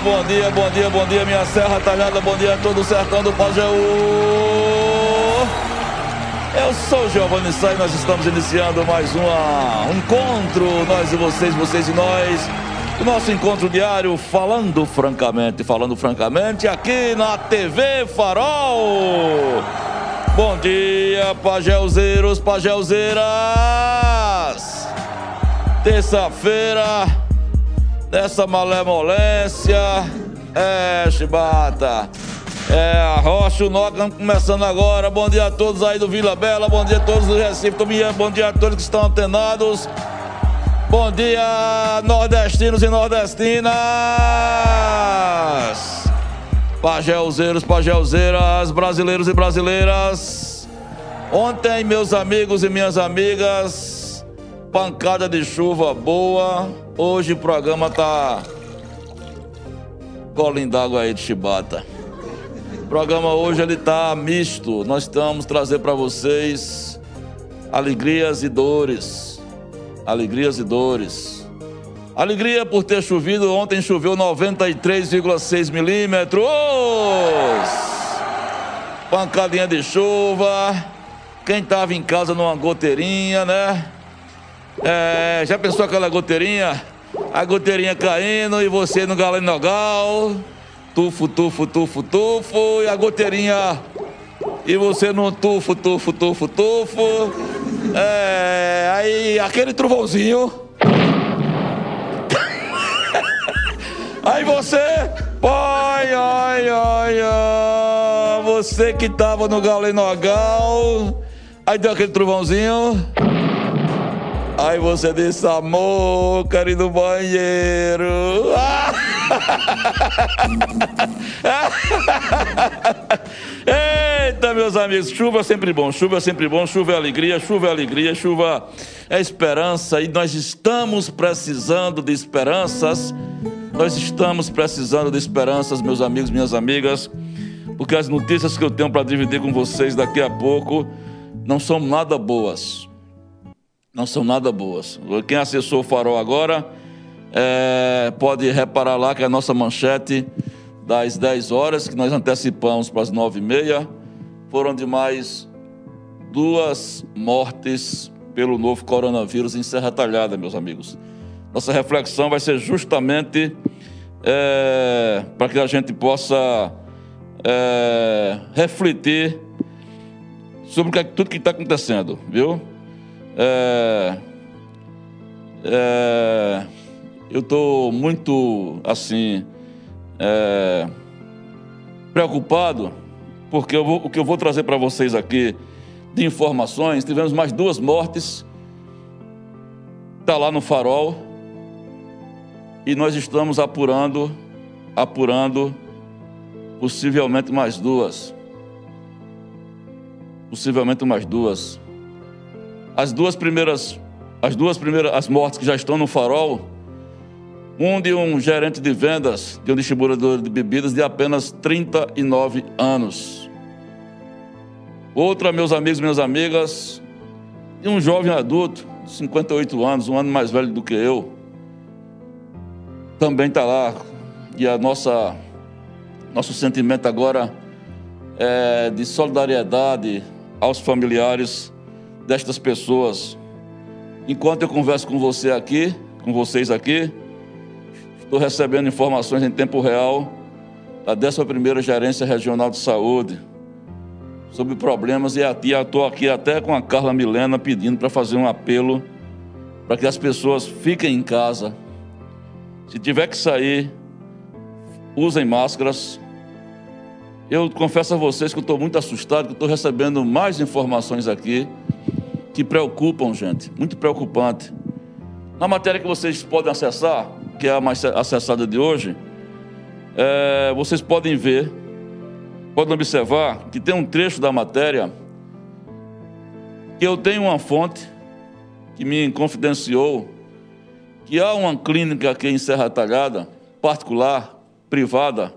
bom dia, bom dia, bom dia, minha serra talhada, bom dia a todo o sertão do Pajeú. Eu sou Giovanni Sá e nós estamos iniciando mais uma, um encontro, nós e vocês, vocês e nós. O nosso encontro diário, falando francamente, falando francamente, aqui na TV Farol. Bom dia, pajelzeiros, pajelzeiras. Terça-feira, dessa malemolência. É, chibata. É, a Rocha, o Noca começando agora. Bom dia a todos aí do Vila Bela, bom dia a todos do Recife, bom dia a todos que estão antenados. Bom dia, nordestinos e nordestinas. Pajelzeiros, pajelzeiras, brasileiros e brasileiras. Ontem, meus amigos e minhas amigas, pancada de chuva boa. Hoje o programa tá colinho d'água aí de chibata. O programa hoje ele tá misto. Nós estamos trazer para vocês alegrias e dores. Alegrias e dores. Alegria por ter chovido. Ontem choveu 93,6 milímetros. Pancadinha de chuva. Quem tava em casa numa goteirinha, né? É, já pensou aquela goteirinha? A goteirinha caindo e você no galenogal. Tufo, tufo, tufo, tufo. E a goteirinha. E você no tufo, tufo, tufo, tufo. É, aí aquele trovãozinho. Aí você, pai, ai, ai, ai, você que tava no galenogal, aí deu aquele trovãozinho. Aí você disse, amor, no banheiro. Eita, meus amigos, chuva é sempre bom, chuva é sempre bom, chuva é alegria, chuva é alegria, chuva é esperança e nós estamos precisando de esperanças. Nós estamos precisando de esperanças, meus amigos, minhas amigas, porque as notícias que eu tenho para dividir com vocês daqui a pouco não são nada boas. Não são nada boas. Quem acessou o farol agora é, pode reparar lá que a nossa manchete das 10 horas, que nós antecipamos para as 9 e meia, foram de mais duas mortes pelo novo coronavírus em Serra Talhada, meus amigos. Nossa reflexão vai ser justamente é, para que a gente possa é, refletir sobre tudo que está acontecendo, viu? É, é, eu estou muito assim é, preocupado porque vou, o que eu vou trazer para vocês aqui de informações tivemos mais duas mortes está lá no farol e nós estamos apurando apurando possivelmente mais duas possivelmente mais duas as duas primeiras as duas primeiras as mortes que já estão no farol um de um gerente de vendas de um distribuidor de bebidas de apenas 39 anos. Outra meus amigos e minhas amigas de um jovem adulto de 58 anos um ano mais velho do que eu também está lá. E a nossa nosso sentimento agora é de solidariedade aos familiares destas pessoas. Enquanto eu converso com você aqui, com vocês aqui, estou recebendo informações em tempo real da 11ª Gerência Regional de Saúde sobre problemas e estou aqui até com a Carla Milena pedindo para fazer um apelo para que as pessoas fiquem em casa. Se tiver que sair, usem máscaras. Eu confesso a vocês que estou muito assustado, que estou recebendo mais informações aqui que preocupam, gente, muito preocupante. Na matéria que vocês podem acessar, que é a mais acessada de hoje, é, vocês podem ver podem observar que tem um trecho da matéria que eu tenho uma fonte que me confidenciou que há uma clínica aqui em Serra Talhada, particular, privada.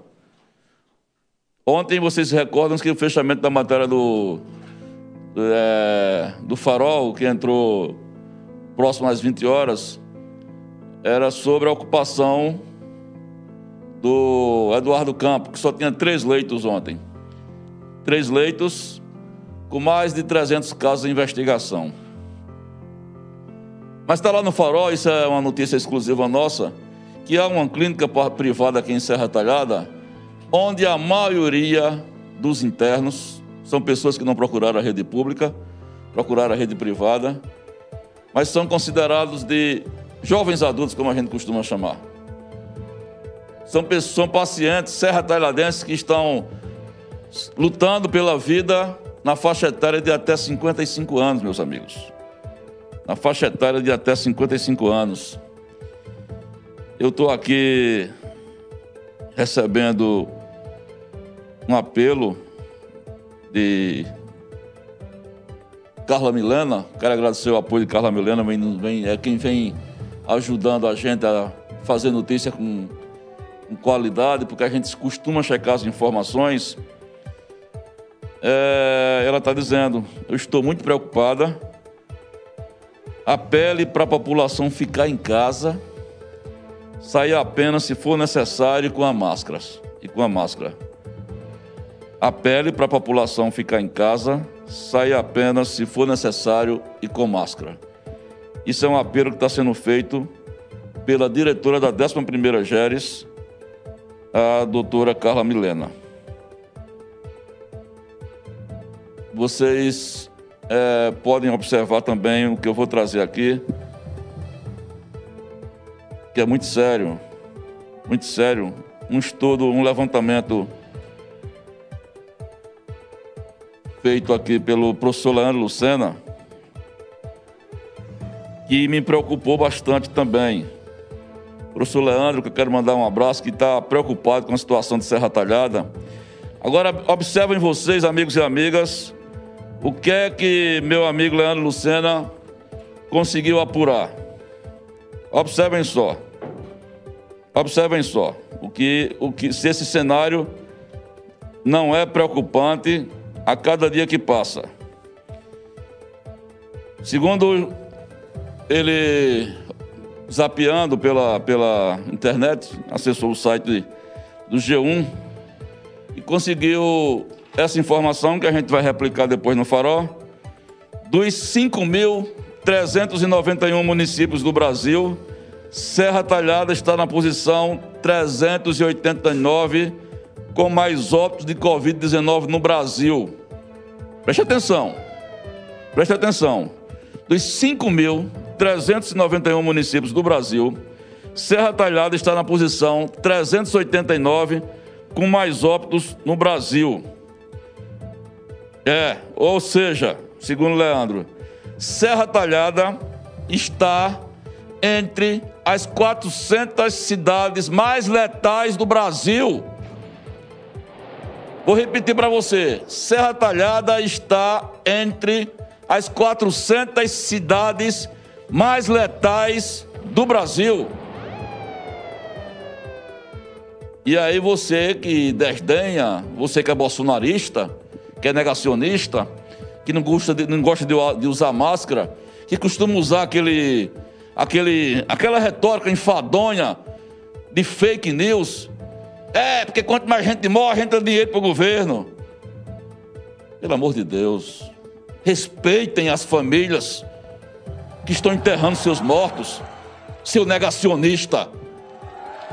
Ontem vocês recordam que o fechamento da matéria do, é, do Farol, que entrou próximo às 20 horas, era sobre a ocupação do Eduardo Campo, que só tinha três leitos ontem. Três leitos com mais de 300 casos de investigação. Mas está lá no Farol, isso é uma notícia exclusiva nossa, que há uma clínica privada aqui em Serra Talhada, onde a maioria dos internos são pessoas que não procuraram a rede pública, procuraram a rede privada, mas são considerados de jovens adultos, como a gente costuma chamar. São, pessoas, são pacientes serra talhadenses que estão lutando pela vida na faixa etária de até 55 anos, meus amigos. Na faixa etária de até 55 anos. Eu estou aqui recebendo um apelo de Carla Milena. Quero agradecer o apoio de Carla Milena, vem, vem, é quem vem ajudando a gente a fazer notícia com, com qualidade, porque a gente costuma checar as informações. É, ela está dizendo: Eu estou muito preocupada. Apele para a população ficar em casa, sair apenas se for necessário com a máscara e com a máscara. Apele para a população ficar em casa, sair apenas se for necessário e com máscara. Isso é um apelo que está sendo feito pela diretora da 11ª GERES, a doutora Carla Milena. Vocês é, podem observar também o que eu vou trazer aqui, que é muito sério, muito sério. Um estudo, um levantamento feito aqui pelo professor Leandro Lucena, que me preocupou bastante também. Professor Leandro, que eu quero mandar um abraço, que está preocupado com a situação de Serra Talhada. Agora, observem vocês, amigos e amigas, o que é que meu amigo Leandro Lucena conseguiu apurar. Observem só. Observem só. O que, o que, se esse cenário não é preocupante a cada dia que passa. Segundo ele zapeando pela, pela internet, acessou o site do G1 e conseguiu essa informação que a gente vai replicar depois no Farol. Dos 5.391 municípios do Brasil, Serra Talhada está na posição 389 com mais óbitos de Covid-19 no Brasil. Preste atenção. Preste atenção. Dos 5 mil 391 municípios do Brasil, Serra Talhada está na posição 389 com mais óbitos no Brasil. É, ou seja, segundo Leandro, Serra Talhada está entre as 400 cidades mais letais do Brasil. Vou repetir para você: Serra Talhada está entre as 400 cidades mais letais do Brasil. E aí você que desdenha, você que é bolsonarista, que é negacionista, que não gosta de, não gosta de usar máscara, que costuma usar aquele, aquele, aquela retórica enfadonha de fake news. É, porque quanto mais gente morre, entra dinheiro para o governo. Pelo amor de Deus, respeitem as famílias que estão enterrando seus mortos, seu negacionista.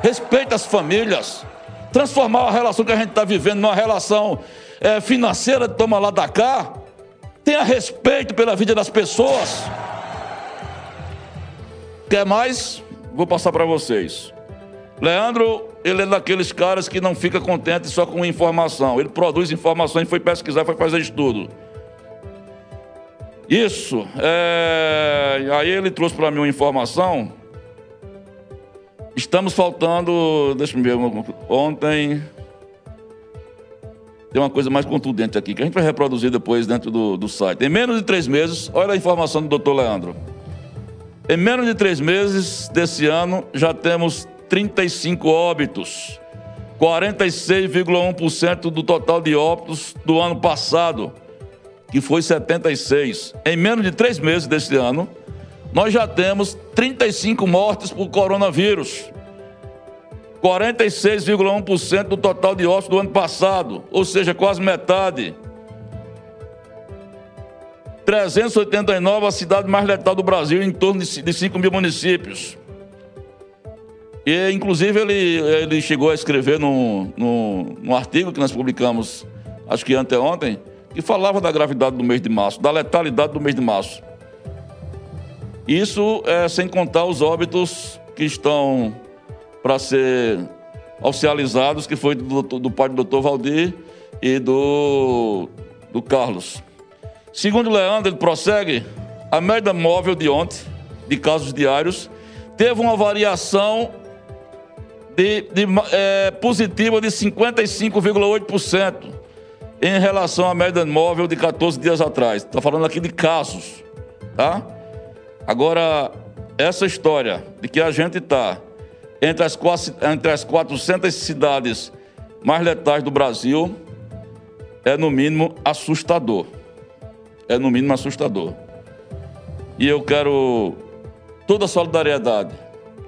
Respeite as famílias. Transformar a relação que a gente está vivendo numa relação é, financeira de toma lá da cá. Tenha respeito pela vida das pessoas. Quer mais? Vou passar para vocês. Leandro, ele é daqueles caras que não fica contente só com informação. Ele produz informações, foi pesquisar, foi fazer estudo. Isso. É... Aí ele trouxe para mim uma informação. Estamos faltando. Deixa eu ver. Ontem. tem uma coisa mais contundente aqui, que a gente vai reproduzir depois dentro do, do site. Em menos de três meses, olha a informação do doutor Leandro. Em menos de três meses desse ano, já temos 35 óbitos. 46,1% do total de óbitos do ano passado, que foi 76. Em menos de três meses desse ano, nós já temos 35 mortes por coronavírus. 46,1% do total de óbitos do ano passado, ou seja, quase metade. 389 a cidade mais letal do Brasil, em torno de 5 mil municípios. E, inclusive, ele, ele chegou a escrever num, num, num artigo que nós publicamos, acho que anteontem, que falava da gravidade do mês de março, da letalidade do mês de março. Isso é sem contar os óbitos que estão para ser oficializados, que foi do, do pai do doutor Valdir e do, do Carlos. Segundo Leandro, ele prossegue, a média móvel de ontem, de casos diários, teve uma variação de, de é, positiva de 55,8% em relação à média móvel de 14 dias atrás. Estou falando aqui de casos, tá? Agora, essa história de que a gente está entre as, entre as 400 cidades mais letais do Brasil é, no mínimo, assustador. É, no mínimo, assustador. E eu quero toda a solidariedade.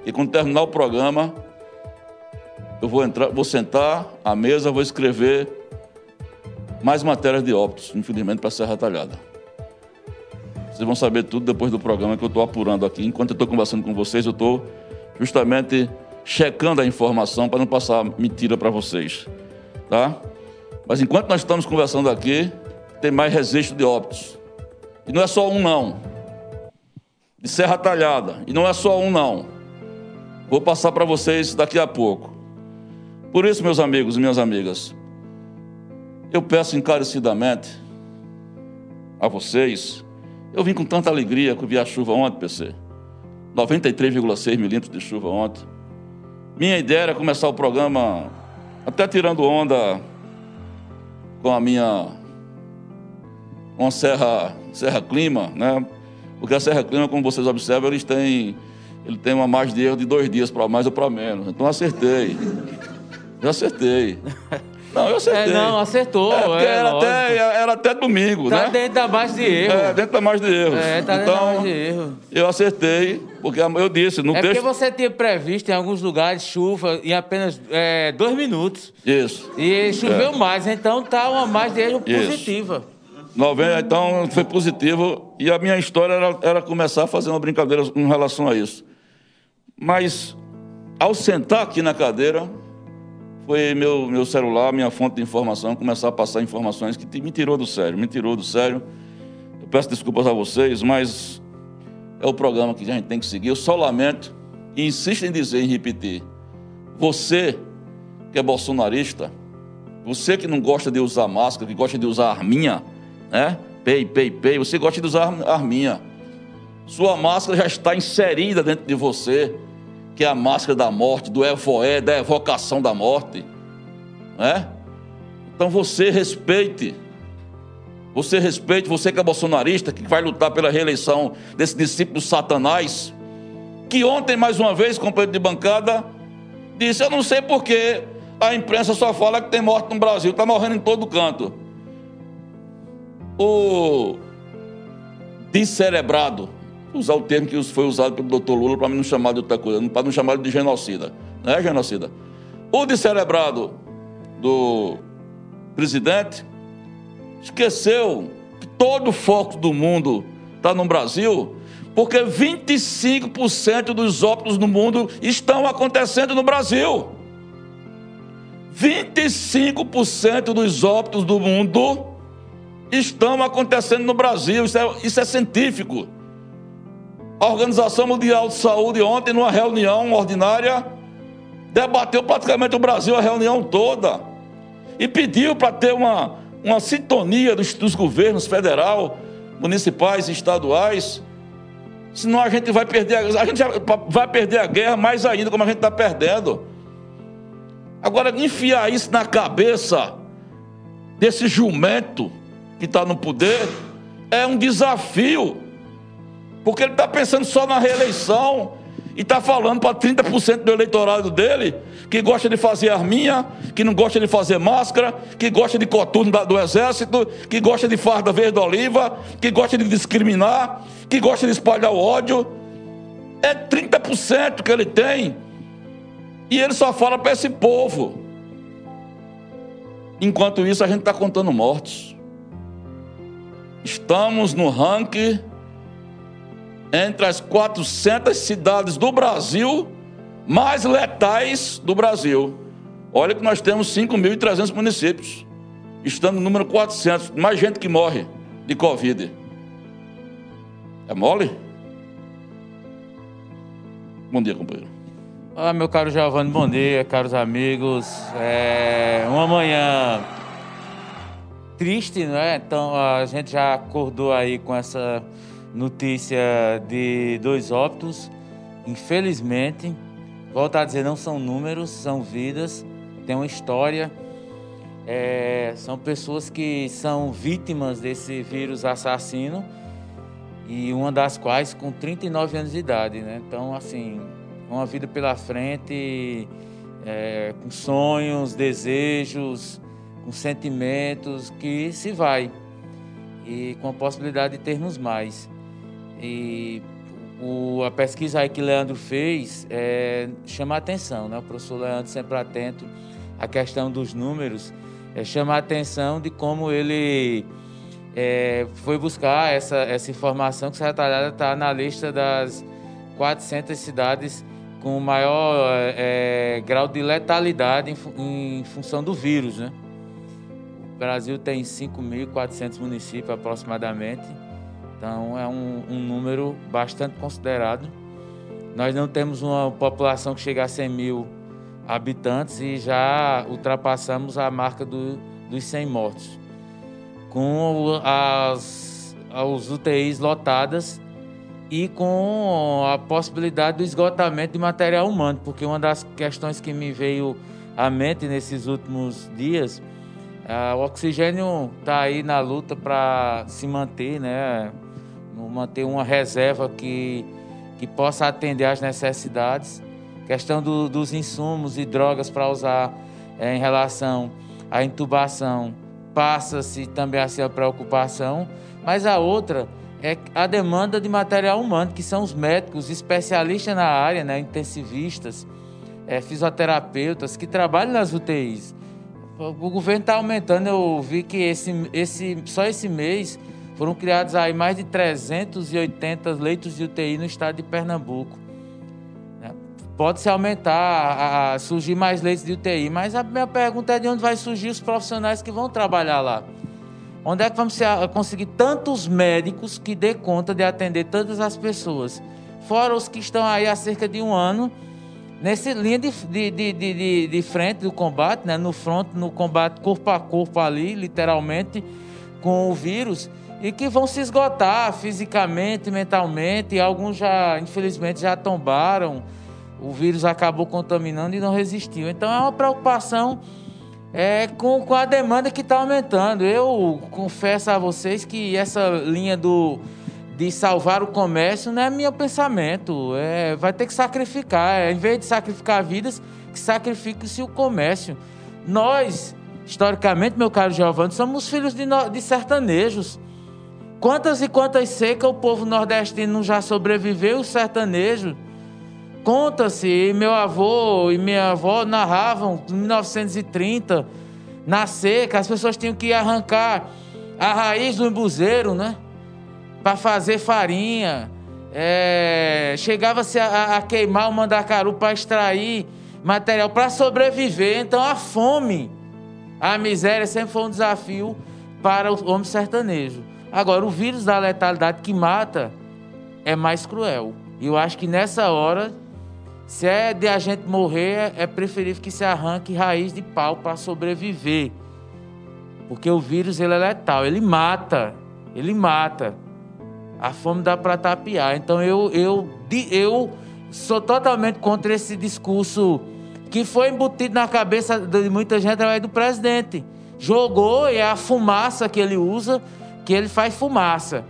E quando terminar o programa, eu vou entrar, vou sentar à mesa, vou escrever mais matérias de óbitos, infelizmente, para Serra Talhada. Vocês vão saber tudo depois do programa que eu estou apurando aqui. Enquanto eu estou conversando com vocês, eu estou justamente checando a informação para não passar mentira para vocês. Tá? Mas enquanto nós estamos conversando aqui, tem mais registro de óbitos. E não é só um, não. De Serra Talhada. E não é só um, não. Vou passar para vocês daqui a pouco. Por isso, meus amigos e minhas amigas, eu peço encarecidamente a vocês. Eu vim com tanta alegria que eu vi a chuva ontem, PC. 93,6 milímetros de chuva ontem. Minha ideia era começar o programa até tirando onda com a minha com a Serra, Serra Clima, né? Porque a Serra Clima, como vocês observam, eles têm, ele tem uma margem de erro de dois dias para mais ou para menos. Então acertei. Já acertei. Não, eu acertei. É, não, acertou. É, é, era, até, era até domingo, tá né? Dentro da margem de erro. É, dentro da margem de erro. É, tá dentro então, da margem de erro. Eu acertei, porque eu disse no é texto... porque você tinha previsto em alguns lugares chuva em apenas é, dois minutos. Isso. E choveu é. mais, então tá uma margem de erro Isso. positiva. Então foi positivo. E a minha história era, era começar a fazer uma brincadeira em relação a isso. Mas, ao sentar aqui na cadeira foi meu, meu celular, minha fonte de informação, começar a passar informações que me tirou do sério, me tirou do sério. Eu peço desculpas a vocês, mas é o programa que a gente tem que seguir. Eu só lamento e insisto em dizer, em repetir. Você que é bolsonarista, você que não gosta de usar máscara, que gosta de usar arminha, né? Pei, pei, pei, você gosta de usar arminha. Sua máscara já está inserida dentro de você que é a máscara da morte, do evoé, da evocação da morte. Né? Então você respeite. Você respeite, você que é bolsonarista, que vai lutar pela reeleição desse discípulo Satanás, que ontem, mais uma vez, companheiro de bancada, disse: Eu não sei porquê a imprensa só fala que tem morte no Brasil, está morrendo em todo canto. O descerebrado, usar o termo que foi usado pelo doutor Lula para não chamar de outra coisa, para não chamar de genocida. Não é genocida. O descerebrado do presidente esqueceu que todo o foco do mundo está no Brasil, porque 25% dos óbitos no mundo estão acontecendo no Brasil. 25% dos óbitos do mundo estão acontecendo no Brasil. Isso é, isso é científico. A Organização Mundial de Saúde, ontem, numa reunião ordinária, debateu praticamente o Brasil a reunião toda e pediu para ter uma, uma sintonia dos, dos governos federal, municipais e estaduais. Senão a gente vai perder a, a gente vai perder a guerra mais ainda, como a gente está perdendo. Agora, enfiar isso na cabeça desse jumento que está no poder é um desafio, porque ele está pensando só na reeleição e está falando para 30% do eleitorado dele que gosta de fazer arminha, que não gosta de fazer máscara, que gosta de coturno do exército, que gosta de farda verde oliva, que gosta de discriminar, que gosta de espalhar o ódio. É 30% que ele tem. E ele só fala para esse povo. Enquanto isso, a gente está contando mortos. Estamos no ranking entre as 400 cidades do Brasil mais letais do Brasil. Olha que nós temos 5.300 municípios. Estamos no número 400, mais gente que morre de Covid. É mole? Bom dia, companheiro. Olá, meu caro Giovanni, bom dia, caros amigos. É uma manhã triste, não é? Então a gente já acordou aí com essa notícia de dois óbitos. Infelizmente, volto a dizer, não são números, são vidas, tem uma história. É, são pessoas que são vítimas desse vírus assassino e uma das quais com 39 anos de idade, né? Então, assim, uma vida pela frente, é, com sonhos, desejos, com sentimentos que se vai e com a possibilidade de termos mais. E o, a pesquisa aí que Leandro fez é, chama a atenção, né? O professor Leandro sempre atento à questão dos números, é, chama a atenção de como ele é, foi buscar essa, essa informação que essa retalhada está na lista das 400 cidades com maior é, grau de letalidade em, em função do vírus, né? O Brasil tem 5.400 municípios aproximadamente então é um, um número bastante considerado. Nós não temos uma população que chega a 100 mil habitantes e já ultrapassamos a marca do, dos 100 mortos. Com as, as UTIs lotadas e com a possibilidade do esgotamento de material humano, porque uma das questões que me veio à mente nesses últimos dias, é, o oxigênio está aí na luta para se manter, né? Manter uma reserva que, que possa atender às necessidades. Questão do, dos insumos e drogas para usar é, em relação à intubação, passa-se também a ser a preocupação, mas a outra é a demanda de material humano, que são os médicos especialistas na área, né, intensivistas, é, fisioterapeutas que trabalham nas UTIs. O governo está aumentando, eu vi que esse, esse, só esse mês foram criados aí mais de 380 leitos de UTI no estado de Pernambuco. Né? Pode-se aumentar, a, a, surgir mais leitos de UTI, mas a minha pergunta é de onde vai surgir os profissionais que vão trabalhar lá? Onde é que vamos conseguir tantos médicos que dê conta de atender todas as pessoas? Fora os que estão aí há cerca de um ano nessa linha de, de, de, de, de frente do combate, né? no front, no combate corpo a corpo ali, literalmente, com o vírus e que vão se esgotar fisicamente, mentalmente, e alguns já, infelizmente, já tombaram, o vírus acabou contaminando e não resistiu. Então é uma preocupação é, com, com a demanda que está aumentando. Eu confesso a vocês que essa linha do, de salvar o comércio não é meu pensamento. É, vai ter que sacrificar. É, em vez de sacrificar vidas, que sacrifique-se o comércio. Nós, historicamente, meu caro Giovanni, somos filhos de, de sertanejos. Quantas e quantas secas o povo nordestino já sobreviveu, o sertanejo? Conta-se, meu avô e minha avó narravam em 1930, na seca, as pessoas tinham que arrancar a raiz do embuzeiro, né? Para fazer farinha. É, Chegava-se a, a, queimar o mandacaru para extrair material para sobreviver. Então a fome, a miséria sempre foi um desafio para o homem sertanejo. Agora, o vírus da letalidade que mata é mais cruel. E eu acho que nessa hora, se é de a gente morrer, é preferível que se arranque raiz de pau para sobreviver. Porque o vírus ele é letal, ele mata, ele mata. A fome dá para tapiar. Então eu, eu, eu sou totalmente contra esse discurso que foi embutido na cabeça de muita gente através do presidente jogou e é a fumaça que ele usa, que ele faz fumaça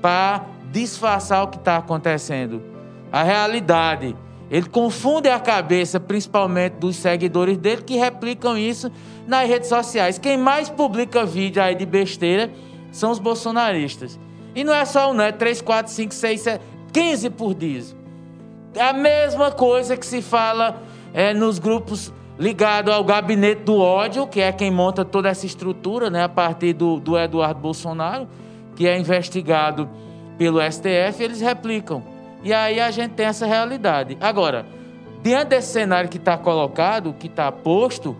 para disfarçar o que está acontecendo. A realidade. Ele confunde a cabeça, principalmente dos seguidores dele, que replicam isso nas redes sociais. Quem mais publica vídeo aí de besteira são os bolsonaristas. E não é só um, não, é 3, 4, 5, 6, 7, 15 por dia. É a mesma coisa que se fala é, nos grupos ligados ao gabinete do ódio, que é quem monta toda essa estrutura, né, a partir do, do Eduardo Bolsonaro, que é investigado pelo STF, eles replicam. E aí a gente tem essa realidade. Agora, diante desse cenário que está colocado, que está posto,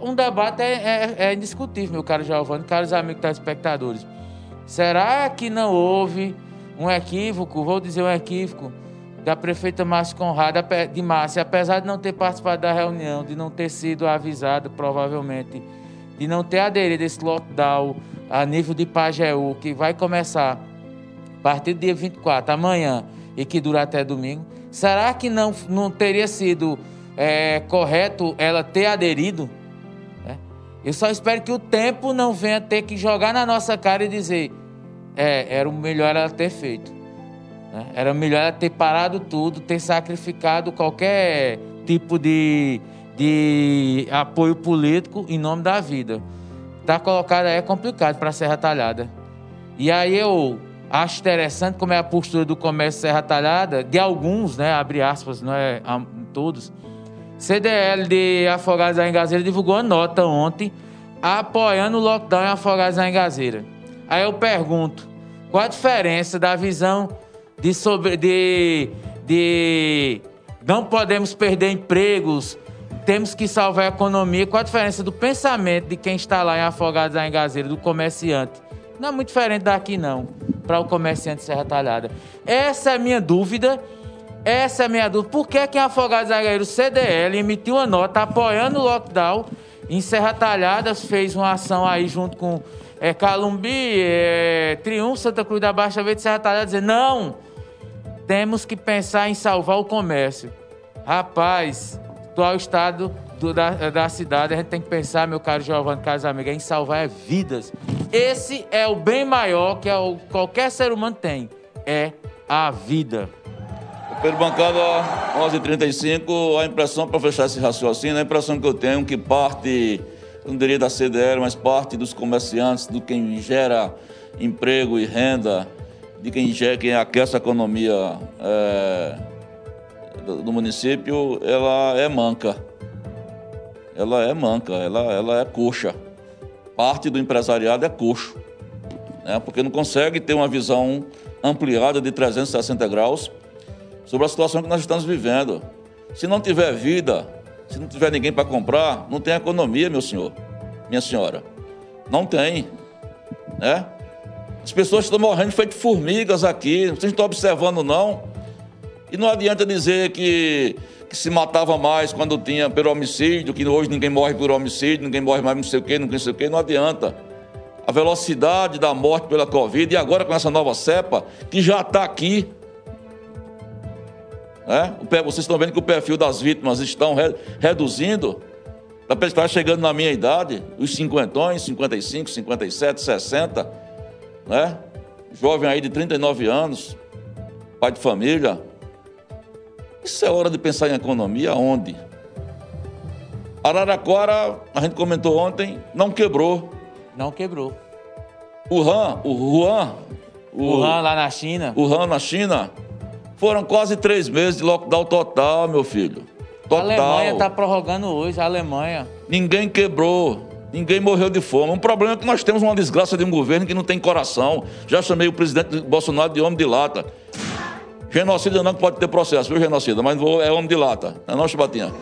um debate é, é, é, indiscutível, meu caro Giovanni, caros amigos telespectadores. Será que não houve um equívoco, vou dizer um equívoco, da prefeita Márcia Conrado de Márcia, apesar de não ter participado da reunião, de não ter sido avisado, provavelmente, de não ter aderido a esse lockdown a nível de Pajeú, que vai começar a partir do dia 24, amanhã, e que dura até domingo, será que não, não teria sido é, correto ela ter aderido? É. Eu só espero que o tempo não venha ter que jogar na nossa cara e dizer: é, era o melhor ela ter feito. Né? Era melhor ela ter parado tudo, ter sacrificado qualquer tipo de, de apoio político em nome da vida. Tá colocado aí é complicado para Serra Talhada. E aí eu Acho interessante como é a postura do comércio Serra Talhada, de alguns, né, abre aspas, não é todos. CDL de Afogados da Engazeira divulgou uma nota ontem apoiando o lockdown em Afogados da Engazeira. Aí eu pergunto, qual a diferença da visão de sobre de, de não podemos perder empregos, temos que salvar a economia, qual a diferença do pensamento de quem está lá em Afogados da Engazeira, do comerciante? Não é muito diferente daqui não para o comerciante Serra Talhada. Essa é a minha dúvida. Essa é a minha dúvida. Por que, que em Afogados Zagueiro CDL emitiu uma nota apoiando o lockdown? Em Serra Talhada fez uma ação aí junto com é, Calumbi, é, Triunfo, Santa Cruz da Baixa Verde, Serra Talhada, dizer: não, temos que pensar em salvar o comércio. Rapaz, atual estado do, da, da cidade, a gente tem que pensar, meu caro Giovanni, caros amigos, em salvar vidas. Esse é o bem maior que é qualquer ser humano tem, é a vida. Pelo bancada 11:35, a impressão para fechar esse raciocínio, a impressão que eu tenho é que parte, não diria da CDL, mas parte dos comerciantes, do quem gera emprego e renda, de quem quem aquece a economia é, do município, ela é manca ela é manca, ela, ela é coxa. Parte do empresariado é coxo, né? porque não consegue ter uma visão ampliada de 360 graus sobre a situação que nós estamos vivendo. Se não tiver vida, se não tiver ninguém para comprar, não tem economia, meu senhor, minha senhora. Não tem. Né? As pessoas estão morrendo feito formigas aqui, vocês estão observando, não. E não adianta dizer que que se matava mais quando tinha pelo homicídio, que hoje ninguém morre por homicídio, ninguém morre mais não sei o quê, não sei o quê, não adianta. A velocidade da morte pela Covid, e agora com essa nova cepa, que já está aqui. Né? Vocês estão vendo que o perfil das vítimas estão re reduzindo. Está chegando na minha idade, os cinquentões, 55, 57, 60, né? Jovem aí de 39 anos, pai de família, isso é hora de pensar em economia onde? Araraquara, a gente comentou ontem, não quebrou. Não quebrou. O Han, o Wuhan. O Han lá na China. O Han na China. Foram quase três meses de lockdown total, meu filho. Total. A Alemanha está prorrogando hoje, a Alemanha. Ninguém quebrou. Ninguém morreu de fome. Um problema é que nós temos uma desgraça de um governo que não tem coração. Já chamei o presidente Bolsonaro de homem de lata. Genocida não pode ter processo, viu, genocida? Mas é homem de lata, não é não, Chibatinha?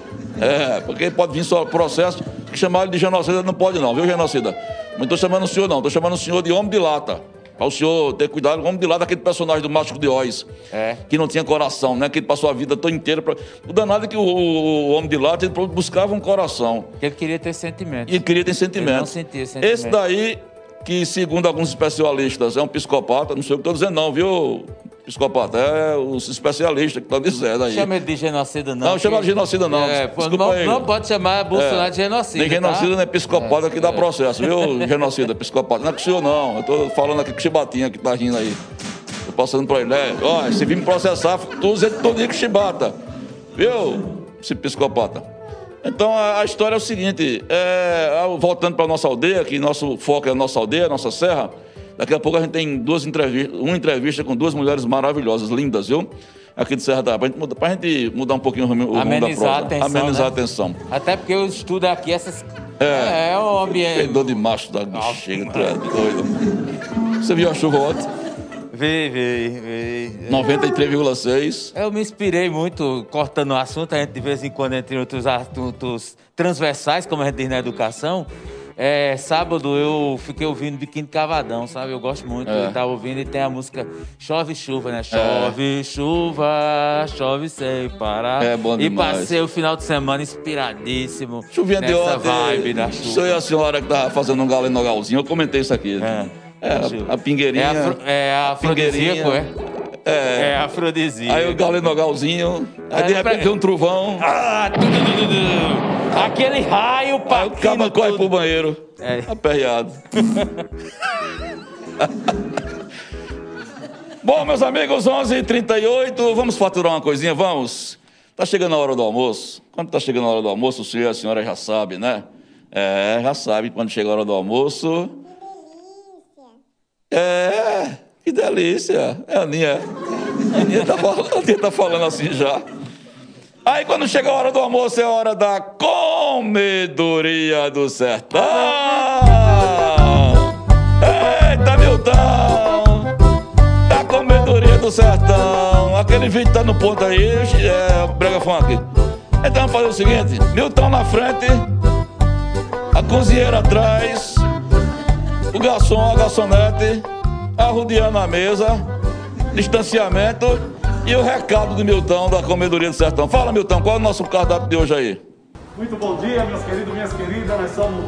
É, porque pode vir só processo, que chamar ele de genocida não pode não, viu, genocida? Não estou chamando o senhor não, estou chamando o senhor de homem de lata. Para o senhor ter cuidado, homem de lata, aquele personagem do Mágico de Oz, é. que não tinha coração, né? Que ele passou a vida toda inteira. Pra... O danado é que o, o, homem de lata ele buscava um coração. Ele queria ter sentimento. E queria ter sentimento. Ele não sentia sentimento. Esse daí, que segundo alguns especialistas é um psicopata, não sei o que estou dizendo não, viu, psicopata. É os especialistas que estão dizendo aí. Chama ele de genocida, não. Não, chama de genocida, não. É, pô, não, não pode chamar Bolsonaro É. de genocida. Nem genocida, tá? nem psicopata que dá processo, viu? Genocida, psicopata. Não é com o senhor, não. Eu tô falando aqui com o Chibatinha que tá rindo aí. Tô passando pra ele, né? Ó, se vir me processar, tu usa todo dia com Chibata. Viu? Esse psicopata. Então a, a história é o seguinte: é, voltando para nossa aldeia, que nosso foco é a nossa aldeia, a nossa serra. Daqui a pouco a gente tem duas entrevistas, uma entrevista com duas mulheres maravilhosas, lindas, viu? Aqui de Serra da mudar- pra gente mudar um pouquinho o rumo, rumo da Amenizar a atenção. Amenizar né? a atenção. Até porque eu estudo aqui essas. É. É, é o ambiente. Peidou de macho da bexiga, tu é doido. Você viu a chuva ontem? Vê, vê, vê. 93,6. Eu me inspirei muito cortando o assunto, a gente de vez em quando, entre outros assuntos transversais, como a gente diz na educação. É, sábado eu fiquei ouvindo Biquíni Cavadão, sabe? Eu gosto muito. É. Eu tava ouvindo e tem a música Chove Chuva, né? Chove chuva, chove sem parar. É bom E demais. passei o final de semana inspiradíssimo. Chuvinha de ontem. vibe da chuva. e a senhora que tava fazendo um galo nogalzinho, eu comentei isso aqui. É. É, a, a pingueirinha. É, afro, é afrodisíaco, é? É. É afrodisíaco. Aí o galo nogalzinho. Aí de É, repente pra- um trovão. Ah, tu, tu, tu, tu, tu. Aquele raio Aí o cabo corre pro banheiro. É. Aperreado. Bom, meus amigos, 11h38, vamos faturar uma coisinha, vamos? Tá chegando a hora do almoço. Quando tá chegando a hora do almoço, o senhor e a senhora já sabe, né? É, já sabe quando chega a hora do almoço. É, que delícia. É a Aninha. A Aninha tá falando, a Aninha tá falando assim já. Aí quando chega a hora do almoço é a hora da comedoria do sertão. Eita, Milton! Da comedoria do sertão. Aquele vídeo tá no ponto aí, é brega funk. Então vamos fazer o seguinte, Milton na frente, a cozinheira atrás, o garçom, a garçonete, arrodeando a mesa, distanciamento e o recado do Milton da Comedoria do Sertão. Fala, Milton, qual é o nosso cardápio de hoje aí? Muito bom dia, meus queridos, minhas queridas. Nós somos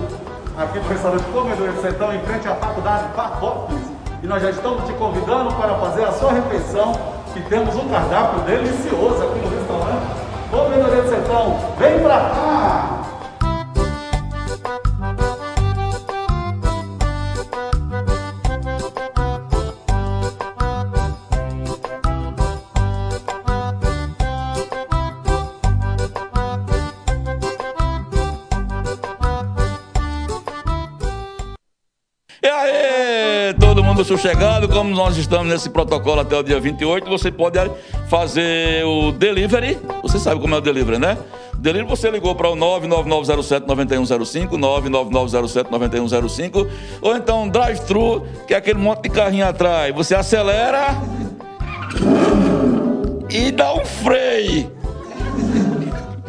aqui do restaurante Comedor do Sertão, em frente à faculdade Facópolis. E nós já estamos te convidando para fazer a sua refeição. E temos um cardápio delicioso aqui no restaurante Comedoria do Sertão. Vem pra cá! Mundo sossegado, como nós estamos nesse protocolo até o dia 28, você pode fazer o delivery. Você sabe como é o delivery, né? Delivery você ligou para o 99907-9105, 99907-9105, ou então drive-thru, que é aquele monte de carrinho atrás. Você acelera e dá um freio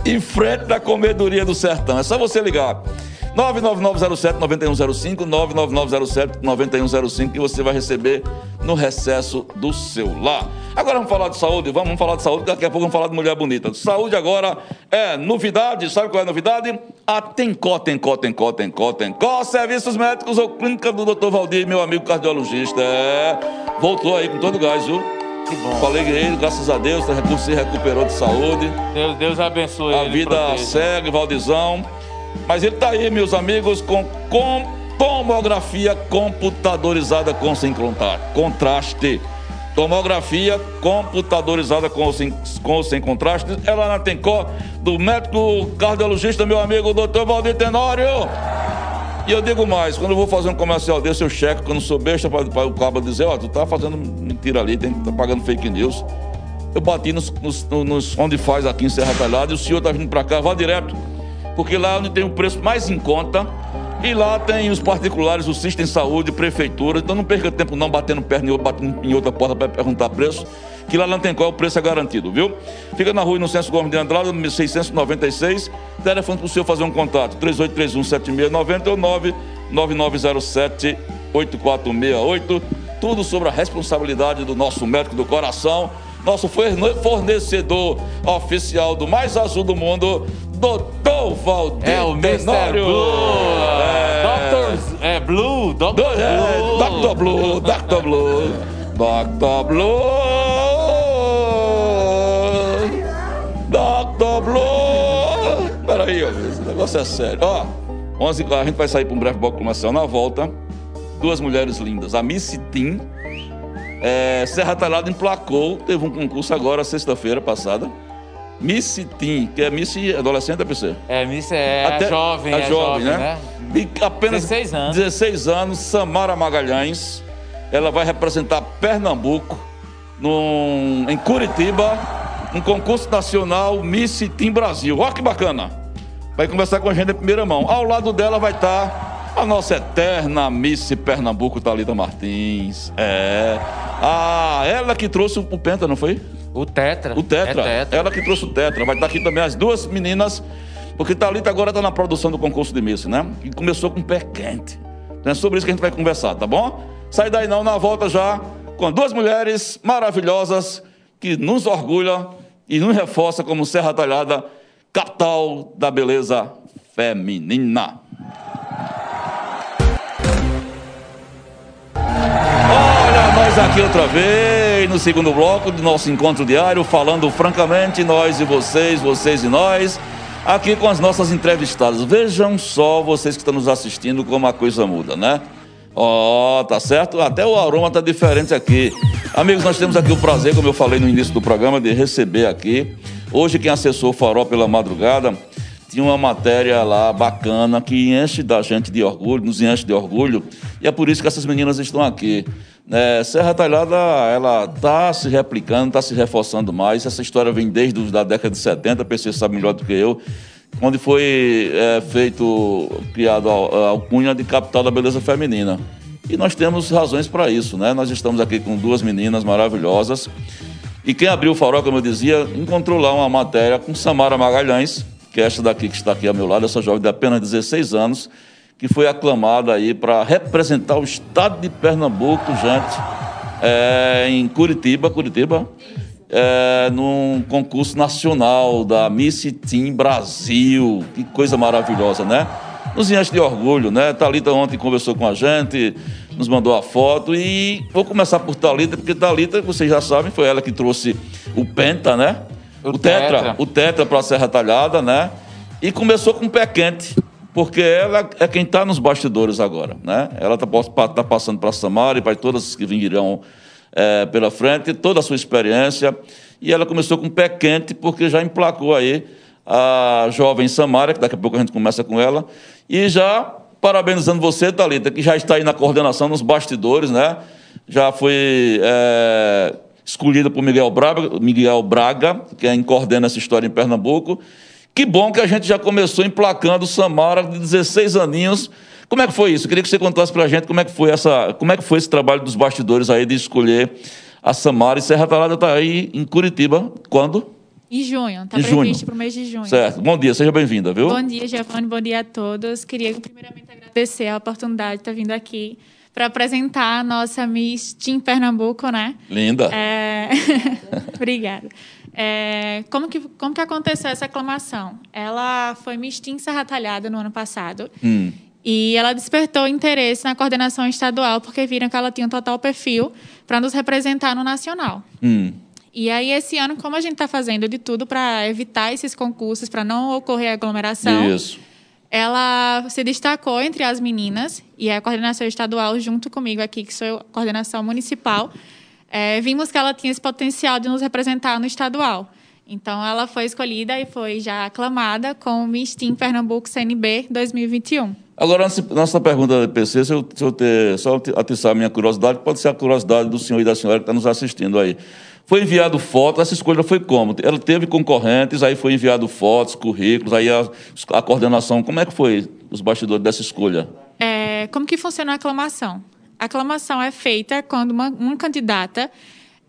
em frente da comedoria do sertão. É só você ligar. 99907-9105, 99907-9105 que você vai receber no recesso do seu lar. Agora vamos falar de saúde, vamos, vamos falar de saúde, daqui a pouco vamos falar de mulher bonita. Saúde agora é novidade, sabe qual é a novidade? A Tencó, Tencó, Tencó, Tencó, Tencó, Serviços Médicos ou Clínica do Dr. Valdir, meu amigo cardiologista. É, voltou aí com todo gás, viu? Que bom. Falei que ele, graças a Deus, se recuperou de saúde. Deus, Deus abençoe A ele. vida proteja. segue, Valdizão. Mas ele tá aí, meus amigos, com, com tomografia computadorizada com contraste. Tomografia computadorizada com sem, com sem contraste. Ela na Tencó, do médico cardiologista, meu amigo, doutor Valdir Tenório. E eu digo mais, quando eu vou fazer um comercial desse, eu checo, quando sou besta, para o cabo dizer, ó, tu tá fazendo mentira ali, tem, tá pagando fake news. Eu bati nos, nos, nos onde faz aqui em Serra Talhada e o senhor tá vindo para cá, vá direto, porque lá é onde tem o preço mais em conta. E lá tem os particulares, o Sistem Saúde, Prefeitura, então não perca tempo não batendo perna em outra, em outra porta para perguntar preço, que lá não tem qual, o preço é garantido, viu? Fica na rua Inocêncio Gomes de Andrade, número 696, telefone para o senhor fazer um contato, 3831-7690 ou 99907-8468, tudo sobre a responsabilidade do nosso médico do coração, nosso forne- fornecedor oficial do mais azul do mundo, Doutor Valdir É o Mr. Blue. É. Dr. É Blue, Dr. Do, é, Blue. É, Dr. Blue, Dr. Blue. Dr. Blue. Dr. Blue. Peraí, esse negócio é sério. Ó, 11 a gente vai sair para um breve bloco comercial na volta. Duas mulheres lindas, a Miss Tim é, Serra Talhada emplacou, teve um concurso agora, sexta-feira passada. Miss Tim, que é Miss adolescente, é PC? É, Miss é Até, jovem, a é jovem, né? né? E apenas 16 anos. 16 anos, Samara Magalhães. Ela vai representar Pernambuco num, em Curitiba, um concurso nacional Miss Team Brasil. Olha que bacana! Vai conversar com a gente em primeira mão. Ao lado dela vai estar a nossa eterna Miss Pernambuco, Thalita Martins. É. Ah, ela que trouxe o Penta, não foi? O Tetra. O Tetra. É tetra. Ela que trouxe o Tetra. Vai estar aqui também as duas meninas, porque Thalita agora está na produção do concurso de Miss, né? E começou com pé quente. Então é sobre isso que a gente vai conversar, tá bom? Sai daí não, na volta já com duas mulheres maravilhosas que nos orgulha e nos reforça como Serra Talhada, capital da beleza feminina. Aqui outra vez no segundo bloco do nosso encontro diário, falando francamente, nós e vocês, vocês e nós, aqui com as nossas entrevistadas. Vejam só vocês que estão nos assistindo como a coisa muda, né? Ó, oh, tá certo? Até o aroma tá diferente aqui. Amigos, nós temos aqui o prazer, como eu falei no início do programa, de receber aqui. Hoje, quem acessou o Farol pela madrugada, tinha uma matéria lá bacana que enche da gente de orgulho, nos enche de orgulho. E é por isso que essas meninas estão aqui. É, Serra Talhada, ela tá se replicando, tá se reforçando mais. Essa história vem desde a década de 70, a PC sabe melhor do que eu onde foi é, feito, criado a alcunha de capital da beleza feminina. E nós temos razões para isso, né? Nós estamos aqui com duas meninas maravilhosas. E quem abriu o farol, como eu dizia, encontrou lá uma matéria com Samara Magalhães, que é esta daqui que está aqui ao meu lado, essa jovem de apenas 16 anos, que foi aclamada aí para representar o estado de Pernambuco, gente, é, em Curitiba, Curitiba, é, num concurso nacional da Miss Team Brasil. Que coisa maravilhosa, né? Nos enche de orgulho, né? Talita ontem conversou com a gente, nos mandou a foto e vou começar por Talita, porque Talita, vocês já sabem, foi ela que trouxe o Penta, né? O, tetra, tetra, o Tetra para a Serra Talhada, né? E começou com o pé quente, porque ela é quem está nos bastidores agora, né? Ela está tá passando para a Samara e para todas que virão é, pela frente, toda a sua experiência. E ela começou com o pé quente, porque já emplacou aí a jovem Samara, que daqui a pouco a gente começa com ela, e já parabenizando você, Thalita, que já está aí na coordenação, nos bastidores, né? Já foi é, escolhida por Miguel Braga, Miguel Braga, que é, coordena essa história em Pernambuco. Que bom que a gente já começou emplacando Samara de 16 aninhos como é que foi isso? Eu queria que você contasse para a gente como é que foi essa, como é que foi esse trabalho dos bastidores aí de escolher a Samara e Serra Talada está aí em Curitiba. Quando? Em junho, está previsto para o mês de junho. Certo. Bom dia, seja bem-vinda, viu? Bom dia, Giovanni, bom dia a todos. Queria primeiramente agradecer a oportunidade de estar vindo aqui para apresentar a nossa Miss Team Pernambuco, né? Linda. É... Obrigada. É... Como, que, como que aconteceu essa aclamação? Ela foi Miss Team Serra Talhada no ano passado. Hum. E ela despertou interesse na coordenação estadual porque viram que ela tinha um total perfil para nos representar no nacional. Hum. E aí, esse ano, como a gente está fazendo de tudo para evitar esses concursos, para não ocorrer aglomeração, Isso. Ela se destacou entre as meninas e a coordenação estadual, junto comigo aqui, que sou a coordenação municipal, é, vimos que ela tinha esse potencial de nos representar no estadual. Então, ela foi escolhida e foi já aclamada com o Miss Team Pernambuco CNB 2021. Agora, nossa pergunta PC, se eu, se eu ter, só atiçar a minha curiosidade, pode ser a curiosidade do senhor e da senhora que está nos assistindo aí. Foi enviado foto, essa escolha foi como? Ela teve concorrentes, aí foi enviado fotos, currículos, aí a, a coordenação, como é que foi os bastidores dessa escolha? É, como que funciona a aclamação? A aclamação é feita quando uma, uma candidata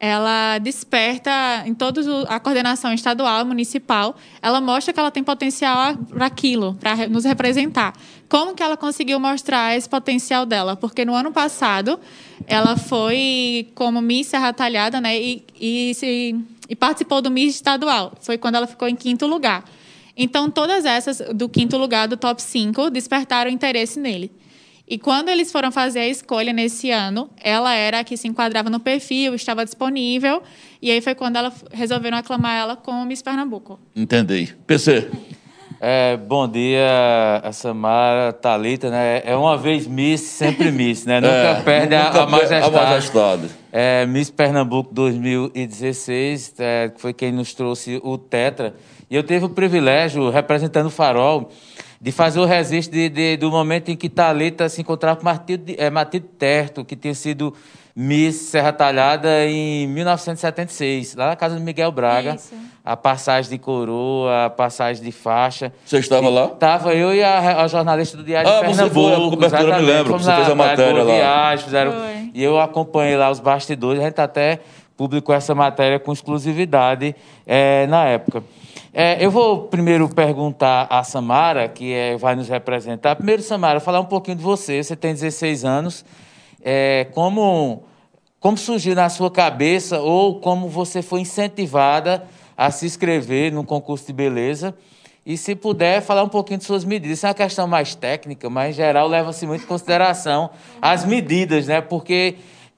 ela desperta em toda a coordenação estadual, municipal, ela mostra que ela tem potencial para aquilo, para nos representar. Como que ela conseguiu mostrar esse potencial dela? Porque no ano passado ela foi como Miss Serra Talhada, né, e, e, se, e participou do Miss estadual. Foi quando ela ficou em quinto lugar. Então, todas essas do quinto lugar, do top 5, despertaram interesse nele. E quando eles foram fazer a escolha nesse ano, ela era a que se enquadrava no perfil, estava disponível. E aí foi quando ela resolveram aclamar ela como Miss Pernambuco. Entendi. PC. É, bom dia, a Samara, Thalita, né? É uma vez Miss, sempre Miss, né? Nunca É, perde a- nunca a, perde majestade. a majestade. É, Miss Pernambuco 2016, é, foi quem nos trouxe o Tetra. E eu tive o privilégio, representando o Farol, de fazer o registro de- de- do momento em que Thalita se encontrava com Matilde, é, Matilde Terto, que tinha sido Miss Serra Talhada em 1976, lá na casa do Miguel Braga. Isso. A passagem de coroa, a passagem de faixa. Você estava lá? Tava eu e a, a jornalista do Diário Ah, de você Pernambuco. foi, a cobertura, eu me lembro, você fez a matéria lá. Viagem, fizeram, Foi. e eu acompanhei lá os bastidores, a gente até publicou essa matéria com exclusividade eh, na época. Eh, eu vou primeiro perguntar a Samara, que eh, vai nos representar. Primeiro, Samara, falar um pouquinho de você. Você tem 16 anos. Eh, como, como surgiu na sua cabeça ou como você foi incentivada a se inscrever num concurso de beleza? E se puder, falar um pouquinho de suas medidas. Isso é uma questão mais técnica, mas em geral leva-se muito em consideração as medidas, né? Porque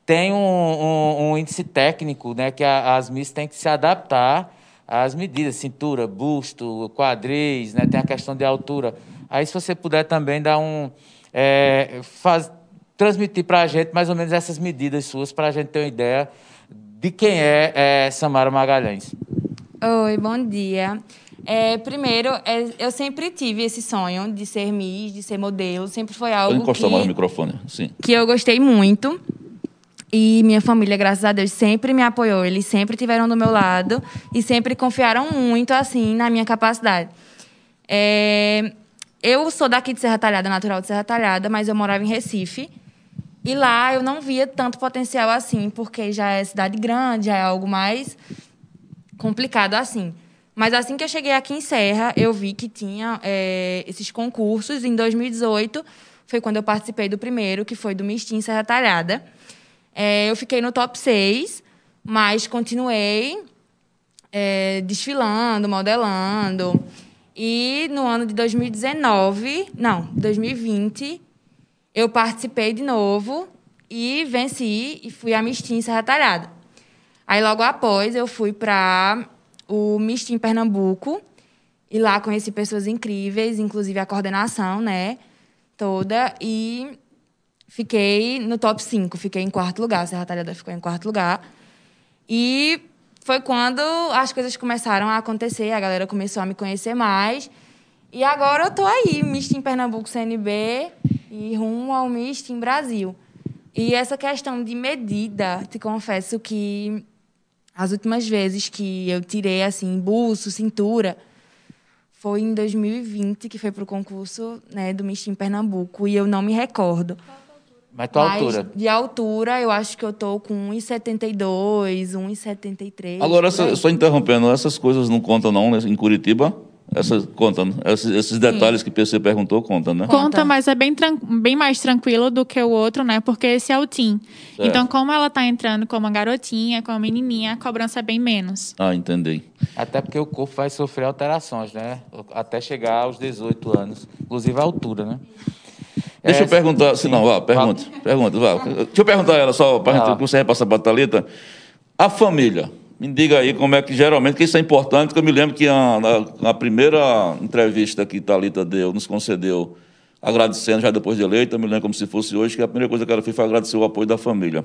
tem um, um- um índice técnico, né? Que a- as Miss têm que se adaptar às medidas, cintura, busto, quadris, né? Tem a questão de altura. Aí, se você puder também dar um... é, faz, transmitir para a gente mais ou menos essas medidas suas, para a gente ter uma ideia de quem é, é Samara Magalhães. Oi, bom dia. É, primeiro, é, eu sempre tive esse sonho de ser Miss, de ser modelo. Sempre foi algo encostar mais no que, microfone. Sim. que eu gostei muito. E minha família, graças a Deus, sempre me apoiou. Eles sempre tiveram do meu lado e sempre confiaram muito, assim, na minha capacidade. É, eu sou daqui de Serra Talhada, natural de Serra Talhada, mas eu morava em Recife. E lá eu não via tanto potencial assim, porque já é cidade grande, já é algo mais complicado assim. Mas assim que eu cheguei aqui em Serra, eu vi que tinha é, esses concursos. Em 2018, foi quando eu participei do primeiro, que foi do Mistim Serra Talhada. É, eu fiquei no top 6, mas continuei é, desfilando, modelando. E no ano de 2019, não, 2020, eu participei de novo e venci e fui a Mistim Serra Talhada. Aí logo após eu fui para o Mistim Pernambuco e lá conheci pessoas incríveis, inclusive a coordenação, né, toda e fiquei no top 5, fiquei em quarto lugar, Serra Talhada ficou em quarto lugar. E foi quando as coisas começaram a acontecer, a galera começou a me conhecer mais. E agora eu tô aí, Mistim Pernambuco CNB e rumo ao Mistim Brasil. E essa questão de medida, te confesso que as últimas vezes que eu tirei assim, buço, cintura, foi em 2020 que foi pro concurso, né, do Mistim Pernambuco e eu não me recordo. Mas tua Mas altura? de altura, eu acho que eu tô com 1,72, 1,73. Agora, aí. só, interrompendo, essas coisas não contam não né, em Curitiba? Essas contam, né? esses, esses detalhes que PC perguntou contam, né? Conta, mas é bem, bem mais tranquilo do que o outro, né? Porque esse é o. Certo. Então, como ela tá entrando como uma garotinha, como uma menininha, a cobrança é bem menos. Ah, entendi. Até porque o corpo vai sofrer alterações, né? Até chegar aos 18 anos. Inclusive a altura, né? Deixa É, eu perguntar, se não, vá, pergunta, pergunta, vá. Deixa eu perguntar a ela só, para que você repassar para a Thalita. A família, me diga aí como é que geralmente, que isso é importante, porque eu me lembro que a, na, a primeira entrevista que Thalita deu, nos concedeu, agradecendo já depois de eleita, eu me lembro como se fosse hoje, que a primeira coisa que ela fez foi agradecer o apoio da família.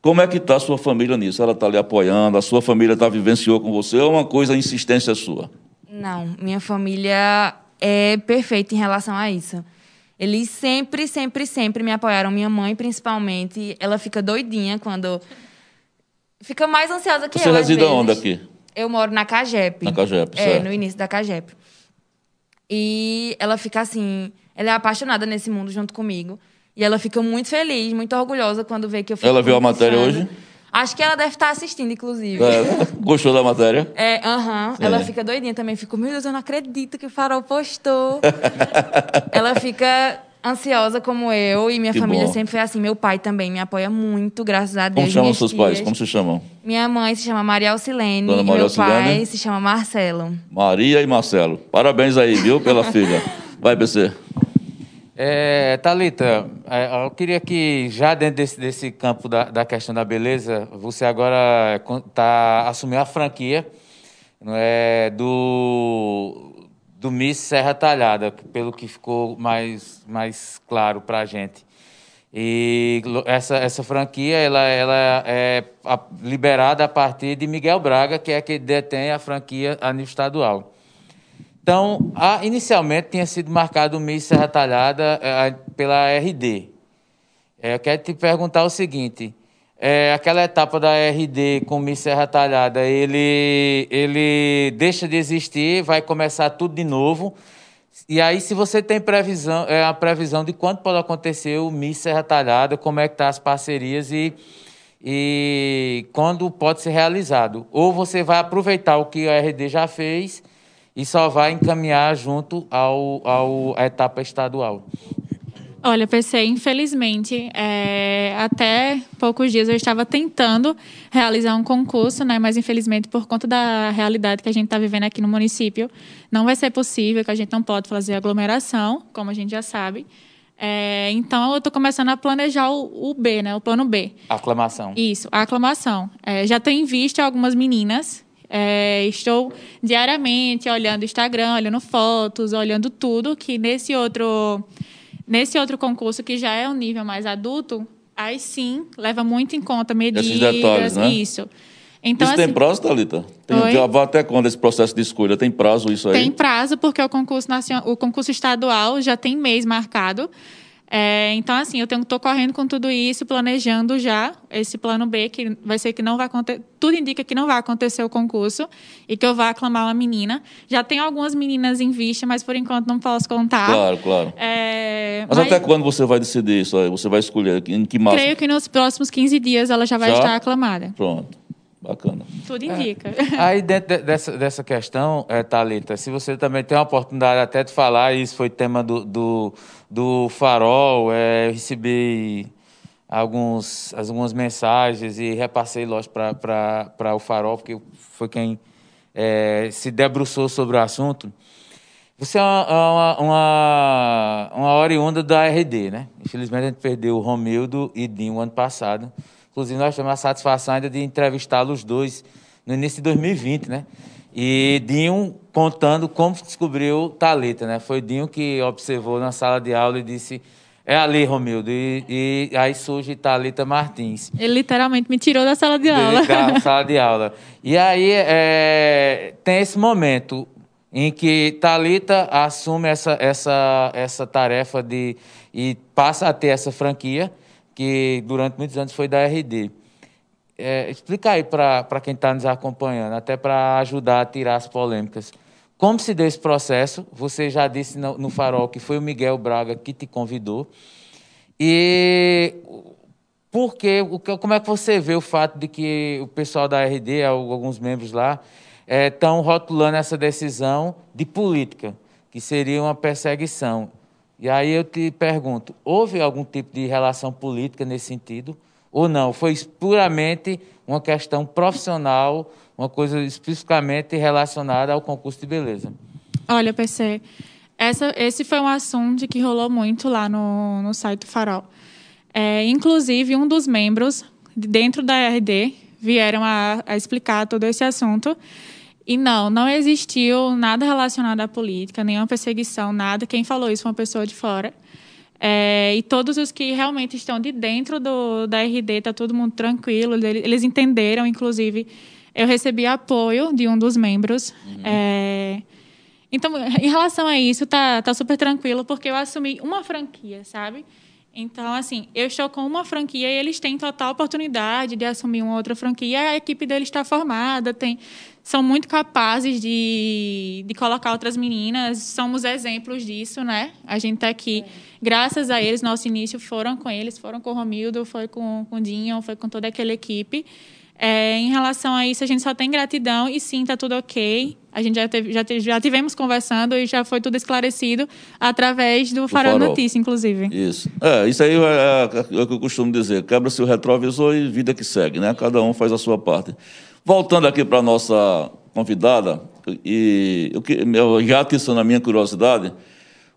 Como é que está a sua família nisso? Ela está lhe apoiando, a sua família está vivenciou com você, ou é uma coisa insistência sua? Não, minha família é perfeita em relação a isso. Eles sempre, sempre, sempre me apoiaram. Minha mãe, principalmente, ela fica doidinha quando. Fica mais ansiosa que Você eu. às reside aonde aqui? Eu moro na Cagep. Na Cagep, É, certo. no início da Cagep. E ela fica assim. Ela é apaixonada nesse mundo junto comigo. E ela fica muito feliz, muito orgulhosa quando vê que eu fico Ela viu a matéria hoje? Acho que ela deve estar assistindo, inclusive. É, gostou da matéria? É, aham. Ela É. fica doidinha também. Fico, meu Deus, eu não acredito que o Farol postou. ela fica ansiosa como eu e minha Que família bom. sempre foi assim. Meu pai também me apoia muito, graças a Deus. Como chamam seus pais? tias. Como se chamam? Minha mãe se chama Maria Alcilene Dona e Maria meu pai Alcilene. se chama Marcelo. Maria e Marcelo. Parabéns aí, viu, pela filha. Vai, PC. É, Thalita, é, eu queria que, já dentro desse, desse campo da, da questão da beleza, você agora está assumindo a franquia não é, do, do Miss Serra Talhada, pelo que ficou mais, mais claro para a gente. E essa, essa franquia ela, ela é liberada a partir de Miguel Braga, que é quem detém a franquia a nível estadual. Então, a, inicialmente tinha sido marcado o Miss Serra Talhada é, pela RD. É, eu quero te perguntar o seguinte: é, aquela etapa da RD com Miss Serra Talhada, ele, ele deixa de existir, vai começar tudo de novo. E aí, se você tem previsão, é a previsão de quando pode acontecer o Miss Serra Talhada, como é que tá as parcerias e, e quando pode ser realizado. Ou você vai aproveitar o que a RD já fez e só vai encaminhar junto ao, ao à etapa estadual. Olha, PC, infelizmente, é, até poucos dias eu estava tentando realizar um concurso, né? Mas infelizmente, por conta da realidade que a gente está vivendo aqui no município, não vai ser possível, que a gente não pode fazer aglomeração, como a gente já sabe. É, então, eu estou começando a planejar o, o, B, né? O plano B. Aclamação. Isso, a aclamação. É, já tenho visto algumas meninas. É, estou diariamente olhando Instagram, olhando fotos, olhando tudo que nesse outro Nesse outro concurso, que já é um nível mais adulto, aí sim leva muito em conta medidas. Né? Isso. Então, isso assim, tem prazo, Thalita? Tem, já vai até quando esse processo de escolha? Tem prazo isso aí? Tem prazo, porque o concurso, nacional, o concurso estadual já tem mês marcado. É, então, assim, eu estou correndo com tudo isso, planejando já esse plano B, que vai ser que não vai acontecer. Tudo indica que não vai acontecer o concurso e que eu vou aclamar uma menina. Já tem algumas meninas em vista, mas por enquanto não posso contar. Claro, claro. É, mas, mas, até quando você vai decidir isso aí? Você vai escolher em que massa? Creio que nos próximos 15 dias ela já vai já? estar aclamada. Pronto. Bacana. Tudo indica. É. Aí, dentro dessa, dessa questão, é, Thalita, se você também tem a oportunidade até de falar, isso foi tema do, do, do Farol, é, recebi alguns, algumas mensagens e repassei, lógico, para o Farol, porque foi quem é, se debruçou sobre o assunto. Você é uma, uma, uma oriunda da RD, né? Infelizmente a gente perdeu o Romildo e Dinho ano passado. Inclusive, nós tivemos a satisfação ainda de entrevistá-los dois no início de 2020, né? E Dinho contando como descobriu Talita, né? Foi Dinho que observou na sala de aula e disse: "É ali, Romildo". E, e aí surge Talita Martins. Ele literalmente me tirou da sala de aula. Da sala de aula. E aí é, tem esse momento em que Talita assume essa essa essa tarefa de e passa a ter essa franquia que durante muitos anos foi da RD. É, explica aí para quem está nos acompanhando, até para ajudar a tirar as polêmicas. Como se deu esse processo? Você já disse no, no Farol que foi o Miguel Braga que te convidou. E por quê? Como é que você vê o fato de que o pessoal da RD, alguns membros lá, estão é, rotulando essa decisão de política, que seria uma perseguição? E aí eu te pergunto: houve algum tipo de relação política nesse sentido? Ou não? Foi puramente uma questão profissional, uma coisa especificamente relacionada ao concurso de beleza? Olha, PC, essa, esse foi um assunto que rolou muito lá no, no site do Farol. É, inclusive, um dos membros dentro da RD vieram a, a explicar todo esse assunto. E não, não existiu nada relacionado à política, nenhuma perseguição, nada. Quem falou isso foi uma pessoa de fora. É, e todos os que realmente estão de dentro do, da RD, está todo mundo tranquilo, eles entenderam, inclusive. Eu recebi apoio de um dos membros. Uhum. É, então, em relação a isso, tá, tá super tranquilo, porque eu assumi uma franquia, sabe? Então, assim, eu estou com uma franquia e eles têm total oportunidade de assumir uma outra franquia. A equipe deles está formada, tem, são muito capazes de, de colocar outras meninas. Somos exemplos disso, né? A gente está aqui, graças a eles, nosso início foram com eles, foram com o Romildo, foi com, com o Dinho, foi com toda aquela equipe. É, em relação a isso, a gente só tem gratidão e sim, está tudo ok. A gente já, teve, já, teve, já tivemos conversando e já foi tudo esclarecido através do, do Farol, Farol Notícia, inclusive. Isso. É, isso aí é, é, é, o que eu costumo dizer. Quebra-se o retrovisor e vida que segue, né? Cada um faz a sua parte. Voltando aqui para a nossa convidada, e eu, eu já atiçando a minha curiosidade,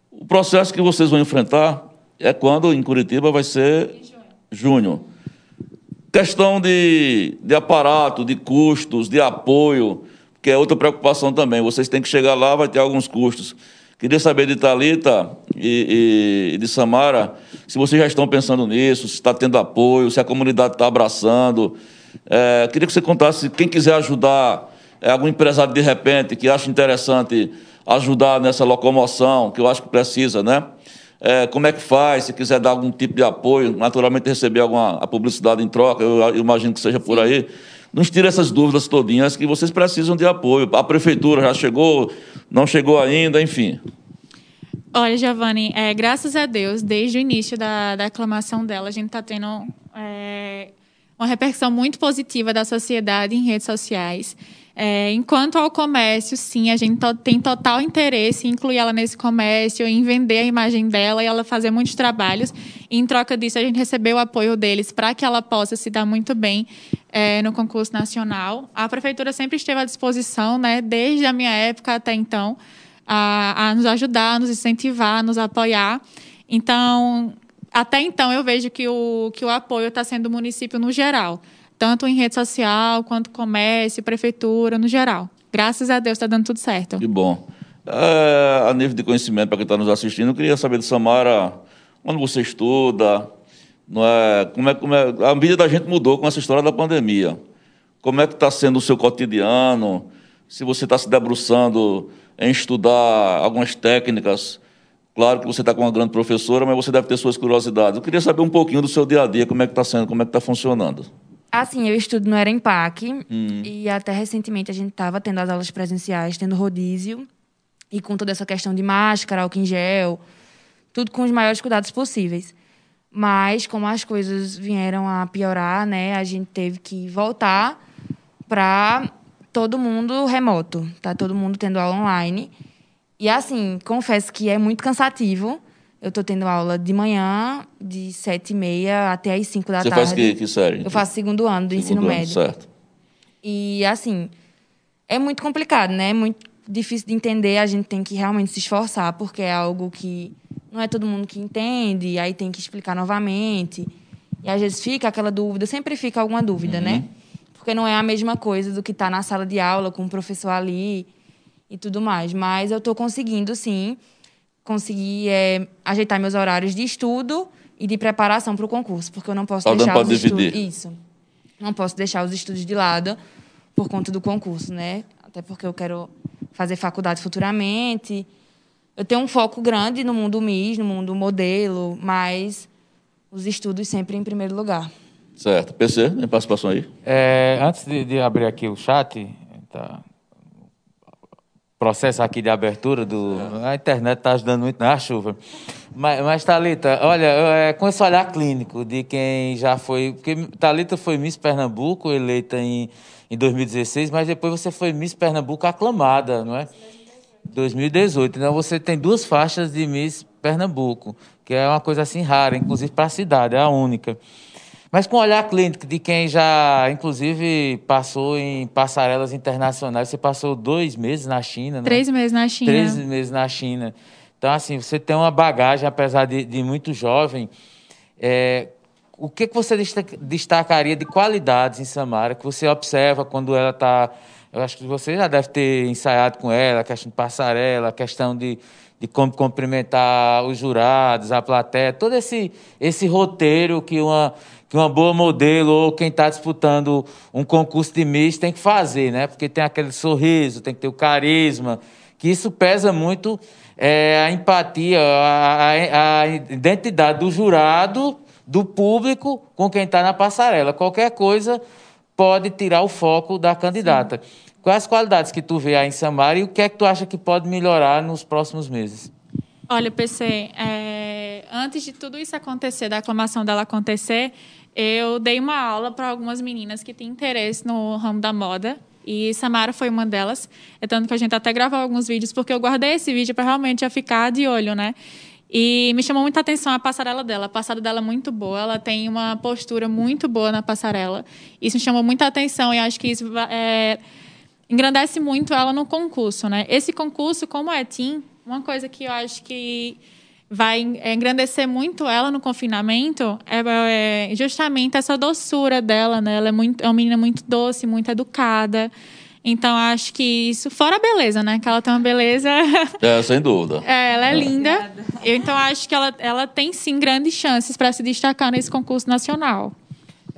o processo que vocês vão enfrentar é quando em Curitiba vai ser junho. Questão de, de aparato, de custos, de apoio, que é outra preocupação também. Vocês têm que chegar lá, vai ter alguns custos. Queria saber de Talita e, e, de Samara se vocês já estão pensando nisso, se está tendo apoio, se a comunidade está abraçando. É, queria que você contasse, quem quiser ajudar, é, algum empresário de repente que acha interessante ajudar nessa locomoção, que eu acho que precisa, né? É, como é que faz? Se quiser dar algum tipo de apoio, naturalmente receber alguma a publicidade em troca, eu, eu imagino que seja por aí. Nos tira essas dúvidas todinhas que vocês precisam de apoio. A prefeitura já chegou, não chegou ainda, enfim. Olha, Giovanni, é, graças a Deus, desde o início da, da aclamação dela, a gente está tendo é, uma repercussão muito positiva da sociedade em redes sociais. É, enquanto ao comércio, sim, a gente to tem total interesse em incluir ela nesse comércio, em vender a imagem dela e ela fazer muitos trabalhos. E, em troca disso, a gente recebeu o apoio deles para que ela possa se dar muito bem é, no concurso nacional. A prefeitura sempre esteve à disposição, né, desde a minha época até então, a, a nos ajudar, a nos incentivar, a nos apoiar. Então, até então, eu vejo que o, que o apoio está sendo do município no geral tanto em rede social, quanto comércio, prefeitura, no geral. Graças a Deus está dando tudo certo. Que bom. É, a nível de conhecimento, para quem está nos assistindo, eu queria saber de Samara, onde você estuda, não é, como é, como é, a vida da gente mudou com essa história da pandemia. Como é que está sendo o seu cotidiano? Se você está se debruçando em estudar algumas técnicas, claro que você está com uma grande professora, mas você deve ter suas curiosidades. Eu queria saber um pouquinho do seu dia a dia, como é que está sendo, como é que está funcionando. Assim, eu estudo no Erempac hum. e até recentemente a gente estava tendo as aulas presenciais, tendo rodízio e com toda essa questão de máscara, álcool em gel, tudo com os maiores cuidados possíveis. Mas como as coisas vieram a piorar, né, a gente teve que voltar para todo mundo remoto, tá todo mundo tendo aula online. E assim, confesso que é muito cansativo eu estou tendo aula de manhã, de sete e meia até as cinco da Você tarde. Você faz que, que série? Eu faço segundo ano do segundo ensino ano, médio. Certo. E, assim, é muito complicado, né? É muito difícil de entender. A gente tem que realmente se esforçar, porque é algo que não é todo mundo que entende, aí tem que explicar novamente. E às vezes fica aquela dúvida, sempre fica alguma dúvida, né? uhum. né? Porque não é a mesma coisa do que estar tá na sala de aula com o professor ali e tudo mais. Mas eu estou conseguindo, sim conseguir é, ajeitar meus horários de estudo e de preparação para o concurso, porque eu não posso tá deixar os estudos. Isso. Não posso deixar os estudos de lado por conta do concurso, né? Até porque eu quero fazer faculdade futuramente. Eu tenho um foco grande no mundo MIS, no mundo modelo, mas os estudos sempre em primeiro lugar. Certo. PC, tem participação aí? É, antes de, de, abrir aqui o chat, tá, processo aqui de abertura do. A internet está ajudando muito na chuva. Mas, mas Thalita, olha, é, com esse olhar clínico de quem já foi. Porque Thalita foi Miss Pernambuco, eleita em, em 2016, mas depois você foi Miss Pernambuco aclamada, não é? 2018. Então você tem duas faixas de Miss Pernambuco, que é uma coisa assim rara, inclusive para a cidade, é a única. Mas com olhar clínico de quem já, inclusive, passou em passarelas internacionais. Você passou dois meses na China, né? Três meses na China. Três meses na China. Então, assim, você tem uma bagagem, apesar de, de muito jovem. É, o que, que você destacaria de qualidades em Samara que você observa quando ela está. Eu acho que você já deve ter ensaiado com ela a questão de passarela, a questão de, de como cumprimentar os jurados, a plateia, todo esse, esse roteiro que uma que uma boa modelo ou quem está disputando um concurso de Miss tem que fazer, né? Porque tem aquele sorriso, tem que ter o carisma, que isso pesa muito é, a empatia, a, a, a identidade do jurado, do público com quem está na passarela. Qualquer coisa pode tirar o foco da candidata. Sim. Quais as qualidades que tu vê aí em Samara e o que é que tu acha que pode melhorar nos próximos meses? Olha, PC, é, antes de tudo isso acontecer, da aclamação dela acontecer, eu dei uma aula para algumas meninas que têm interesse no ramo da moda. E Samara foi uma delas. É tanto que a gente até gravou alguns vídeos, porque eu guardei esse vídeo para realmente já ficar de olho, né? E me chamou muita atenção a passarela dela. A passada dela é muito boa, ela tem uma postura muito boa na passarela. Isso me chamou muita atenção e acho que isso é, engrandece muito ela no concurso, né? Esse concurso, como é Team, uma coisa que eu acho que vai engrandecer muito ela no confinamento é, é, justamente essa doçura dela, né? Ela é, muito, é uma menina muito doce, muito educada. Então, acho que isso, fora a beleza, né? Que ela tem uma beleza. É, sem dúvida. É, ela é linda. Eu, então, acho que ela, ela tem sim grandes chances para se destacar nesse concurso nacional.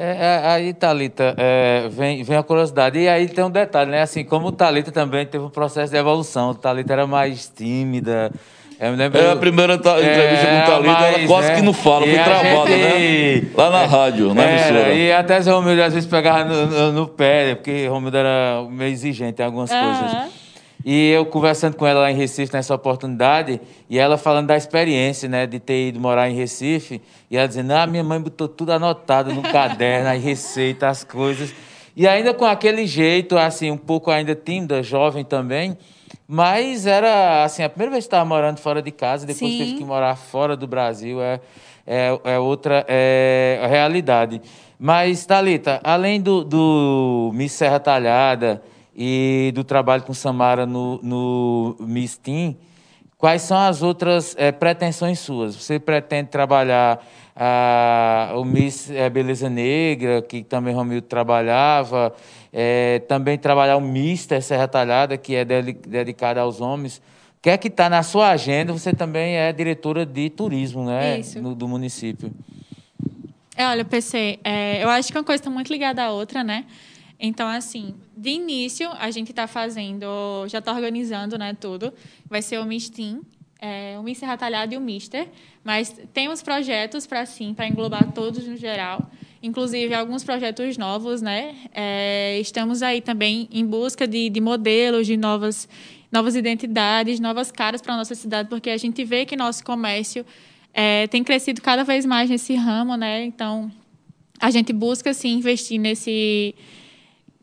É, é, aí, Thalita, é, vem, vem a curiosidade. E aí tem um detalhe, né? Assim, como Thalita também teve um processo de evolução. Thalita era mais tímida. Eu me lembro, É a primeira ta- entrevista É, com o Thalita, ela mas, quase né? que não fala, E foi travada, gente- né? Lá na rádio, na Era, emissora. E até Zé Romildo às vezes pegava no, no- no pé, né? porque Romildo era meio exigente em algumas Aham. coisas. E eu conversando com ela lá em Recife nessa oportunidade, e ela falando da experiência, né, de ter ido morar em Recife, e ela dizendo: Ah, minha mãe botou tudo anotado no caderno, as receitas, as coisas. E ainda com aquele jeito, assim, um pouco ainda tímida, jovem também, mas era, assim, a primeira vez que estava morando fora de casa, depois Sim. teve que morar fora do Brasil, é, é, é outra é, realidade. Mas, Thalita, além do, do Miss Serra Talhada e do trabalho com Samara no, no Miss Team, quais são as outras eh, pretensões suas? Você pretende trabalhar ah, o Miss eh, Beleza Negra, que também Romildo trabalhava, eh, também trabalhar o Mister Serra Talhada, que é deli- dedicado aos homens. O que é que está na sua agenda? Você também é diretora de turismo, né? No- do município. É, olha, PC, é, eu acho que uma coisa está muito ligada à outra, né? Então, assim, de início, a gente está fazendo, já está organizando, né, tudo. Vai ser o Mistim, é, o Mister Ratalhado e o Mister. Mas temos projetos para, sim, para englobar todos no geral. Inclusive, alguns projetos novos, né? É, estamos aí também em busca de, de modelos, de novas, novas identidades, novas caras para a nossa cidade, porque a gente vê que nosso comércio é, tem crescido cada vez mais nesse ramo, né? Então, a gente busca, sim, investir nesse, ne-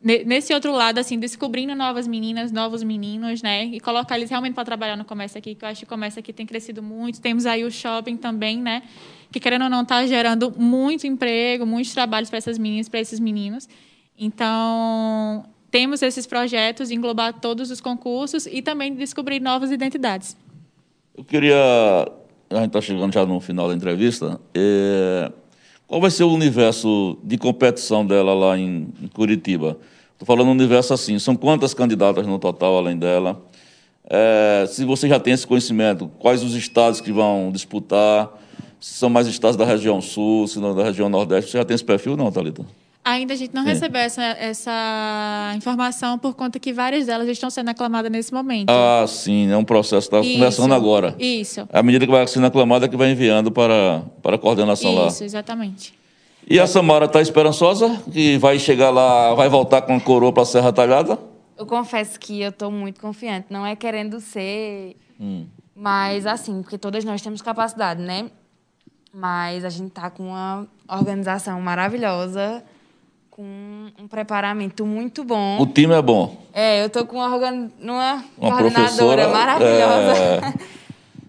nesse outro lado, assim, descobrindo novas meninas, novos meninos, né? E colocar eles realmente para trabalhar no comércio aqui, que eu acho que o comércio aqui tem crescido muito. Temos aí o shopping também, né? Que, querendo ou não, está gerando muito emprego, muitos trabalhos para essas meninas, para esses meninos. Então, temos esses projetos, englobar todos os concursos e também de descobrir novas identidades. Eu queria. A gente está chegando já no final da entrevista. é, Qual vai ser o universo de competição dela lá em, Curitiba? Estou falando um universo assim: são quantas candidatas no total além dela? É, se você já tem esse conhecimento, quais os estados que vão disputar? Se são mais estados da região sul, se não da região nordeste? Você já tem esse perfil, não, Thalita? Ainda a gente não recebeu essa, essa informação por conta que várias delas estão sendo aclamadas nesse momento. Ah, sim, é um processo que está Isso. começando agora. Isso. À medida que vai sendo aclamada, é que vai enviando para, para a coordenação lá. Isso, exatamente. E a Samara está esperançosa que vai chegar lá, vai voltar com a coroa para a Serra Talhada? Eu confesso que eu estou muito confiante. Não é querendo ser, Hum. mas assim, porque todas nós temos capacidade, né? Mas a gente tá com uma organização maravilhosa, com um preparamento muito bom. O time é bom. É, eu tô com uma, organ... uma, Uma coordenadora maravilhosa. é.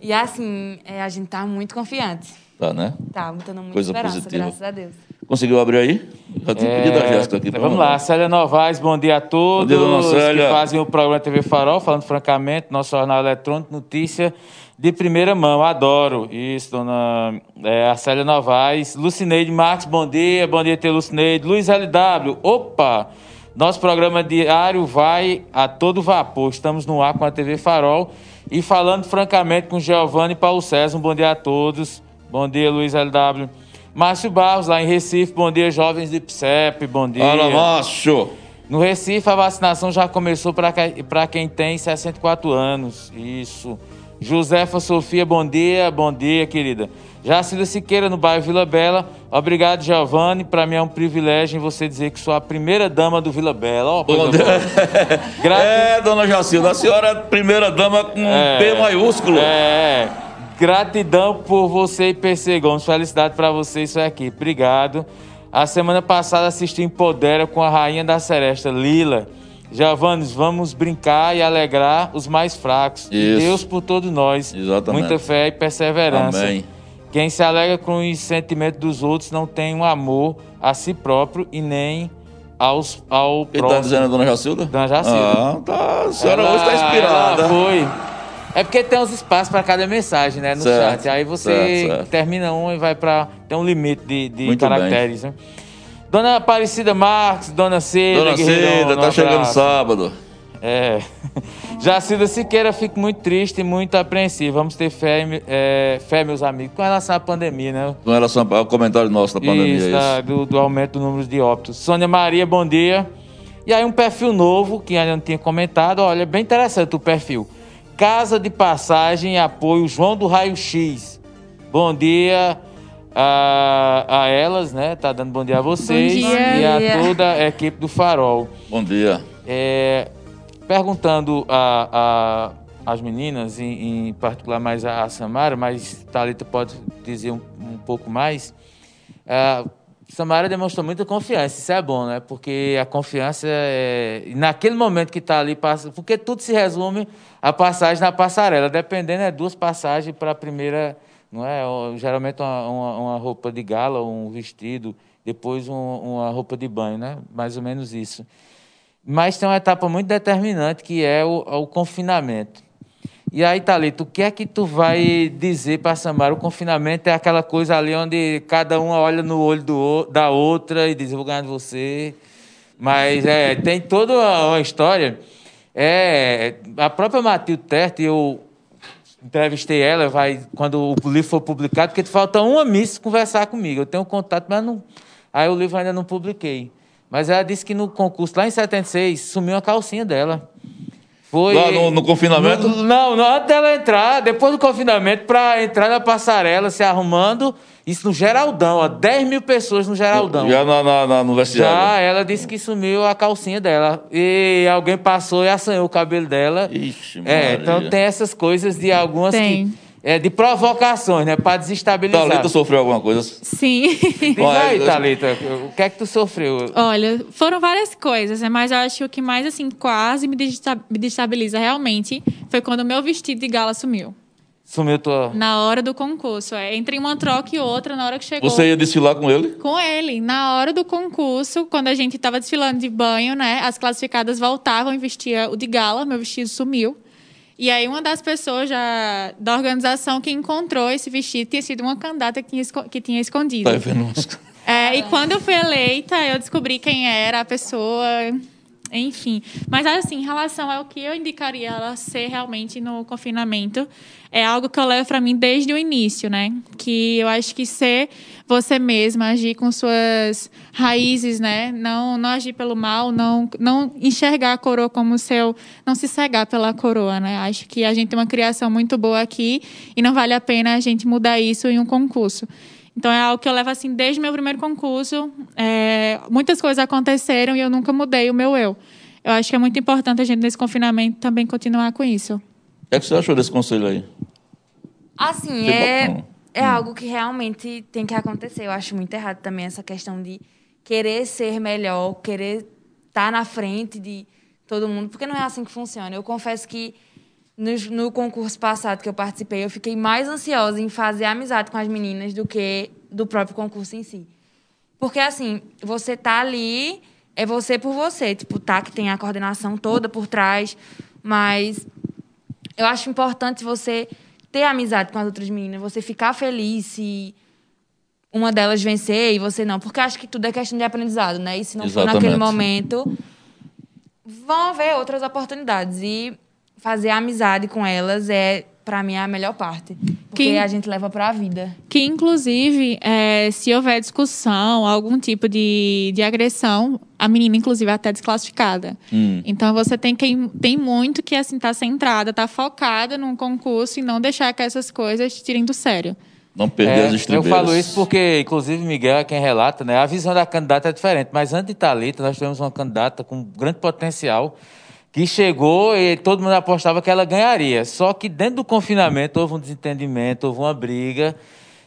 E assim, é, a gente tá muito confiante. Tá, né? Tá, botando muita Coisa esperança, positiva. graças a Deus. Conseguiu abrir aí? Já tinha pedido a Jéssica aqui. É, vamos mandar. lá, Célia Novaes, bom dia a todos Bom dia, dona Célia. que fazem o programa TV Farol, falando francamente, nosso jornal eletrônico, notícia de primeira mão, adoro. Isso, dona é, a Célia Novaes. Lucineide Marques, bom dia, bom dia, ter Lucineide. Luiz LW, opa! Nosso programa diário vai a todo vapor. Estamos no ar com a TV Farol e falando francamente com Giovanni e Paulo César. Um bom dia a todos. Bom dia, Luiz LW. Márcio Barros, lá em Recife. Bom dia, jovens de PSEP. Bom dia. Fala, macho! No Recife, a vacinação já começou para quem tem 64 anos. Isso. Josefa Sofia, bom dia. Bom dia, querida. Jacilda Siqueira, no bairro Vila Bela. Obrigado, Giovanni. Para mim é um privilégio em você dizer que sou a primeira dama do Vila Bela. Coisa Bom dia. Grati- É, dona Jacilda, a senhora é a primeira dama com É. P maiúsculo. É. Gratidão por você e PC Gomes. Felicidade pra você isso aqui. Obrigado. A semana passada assisti Empodera com a rainha da seresta, Lila. Giovanni, vamos brincar e alegrar os mais fracos. Isso. Deus por todos nós. Exatamente. Muita fé e perseverança. Amém. Quem se alegra com os sentimentos dos outros não tem um amor a si próprio e nem aos, ao Quem próximo. tá dizendo a dona Jacilda? Dona Jacilda. Ah, tá. A senhora Ela- hoje está inspirada. foi. É porque tem uns espaços para cada mensagem, né? No Certo, chat. Aí você certo, certo. termina um e vai para. Tem um limite de, de caracteres, né? Dona Aparecida Marques, Dona Cida. Dona Cida, tá chegando sábado. É. Jacida Siqueira, fico muito triste e muito apreensivo. Vamos ter fé, é, fé, meus amigos, com relação à pandemia, né? Com relação ao comentário nosso da pandemia. Isso, isso. da- do, do aumento do número de óbitos. Sônia Maria, bom dia. E aí um perfil novo, que ainda não tinha comentado. Olha, bem interessante o perfil. Casa de Passagem e Apoio João do Raio X. Bom dia a, a elas, né? Tá dando bom dia a vocês. Bom dia. E a toda a equipe do Farol. Bom dia. É, perguntando a, a- as meninas, em, em particular mais a, a Samara, mas Thalita pode dizer um, um pouco mais. A Samara demonstrou muita confiança, isso é bom, né? Porque a confiança é. Naquele momento que está ali, passa, porque tudo se resume a passagem na passarela, dependendo, é duas passagens para a primeira, não é? Geralmente uma, uma, uma roupa de gala, um vestido, depois um- uma roupa de banho, né? Mais ou menos isso. Mas tem uma etapa muito determinante que é o, o confinamento. E aí, Thalita, o que é que tu vai dizer para Samara? O confinamento é aquela coisa ali onde cada uma olha no olho do, da outra e diz, eu vou ganhar de você. Mas é, tem toda uma, história. É, a própria Matilde Terti, eu entrevistei ela, vai, quando o livro for publicado, porque falta uma miss conversar comigo. Eu tenho contato, mas não. Aí o livro ainda não publiquei. Mas ela disse que no concurso, lá em 76, sumiu a calcinha dela. Foi. Lá no- no confinamento? No- não, não, antes dela entrar, depois do confinamento, para entrar na passarela, se arrumando. Isso no Geraldão, ó. 10 mil pessoas no Geraldão. Já na, na, na, no vestiário. Já, ela disse que sumiu a calcinha dela. E alguém passou e assanhou o cabelo dela. Ixi, É, Maria. então tem essas coisas de algumas Tem. que. É, de provocações, né? Para desestabilizar. Thalita sofreu alguma coisa? Sim. Diz Olha, aí, Thalita, o que é que tu sofreu? Olha, foram várias coisas, né? Mas eu acho que o que mais, assim, quase me desesta- me destabiliza realmente foi quando o meu vestido de gala sumiu. Sumiu tua. Na hora do concurso. É, entre uma troca e outra, na hora que chegou. Você ia desfilar com ele? Com ele. Na hora do concurso, quando a gente estava desfilando de banho, né? As classificadas voltavam e vestia o de gala, meu vestido sumiu. E aí, uma das pessoas já da organização que encontrou esse vestido tinha sido uma candidata que tinha, que tinha escondido. Tá vendo? É, e quando eu fui eleita, eu descobri quem era a pessoa, enfim. Mas assim, em relação ao que eu indicaria ela ser realmente no confinamento, é algo que eu levo para mim desde o início, né? Que eu acho que ser você mesma, agir com suas raízes, né? Não, não agir pelo mal, não, não enxergar a coroa como seu, não se cegar pela coroa, né? Acho que a gente tem uma criação muito boa aqui e não vale a pena a gente mudar isso em um concurso. Então é algo que eu levo assim desde o meu primeiro concurso. É, muitas coisas aconteceram e eu nunca mudei o meu eu. Eu acho que é muito importante a gente nesse confinamento também continuar com isso. O que, é que você achou desse conselho aí? Assim, Você é, é algo que realmente tem que acontecer. Eu acho muito errado também essa questão de querer ser melhor, querer estar na frente de todo mundo, porque não é assim que funciona. Eu confesso que no, no concurso passado que eu participei, eu fiquei mais ansiosa em fazer amizade com as meninas do que do próprio concurso em si. Porque, assim, você tá ali, é você por você. Tipo, tá que tem a coordenação toda por trás, mas eu acho importante você ter amizade com as outras meninas, você ficar feliz se uma delas vencer e você não. Porque acho que tudo é questão de aprendizado, né? E se não for Exatamente. naquele momento, vão haver outras oportunidades. E fazer amizade com elas é, para mim, a melhor parte. Porque Que- a gente leva para a vida. Que, inclusive, é, se houver discussão, algum tipo de, de agressão, a menina, inclusive, é até desclassificada. Hum. Então, você tem, que, tem muito que, assim, estar centrada, estar focada num concurso e não deixar que essas coisas te tirem do sério. Não perder É, as eu estribeiras. falo isso porque, inclusive, Miguel é quem relata, né? A visão da candidata é diferente. Mas antes de Thalita, nós tivemos uma candidata com grande potencial que chegou e todo mundo apostava que ela ganharia. Só que dentro do confinamento houve um desentendimento, houve uma briga.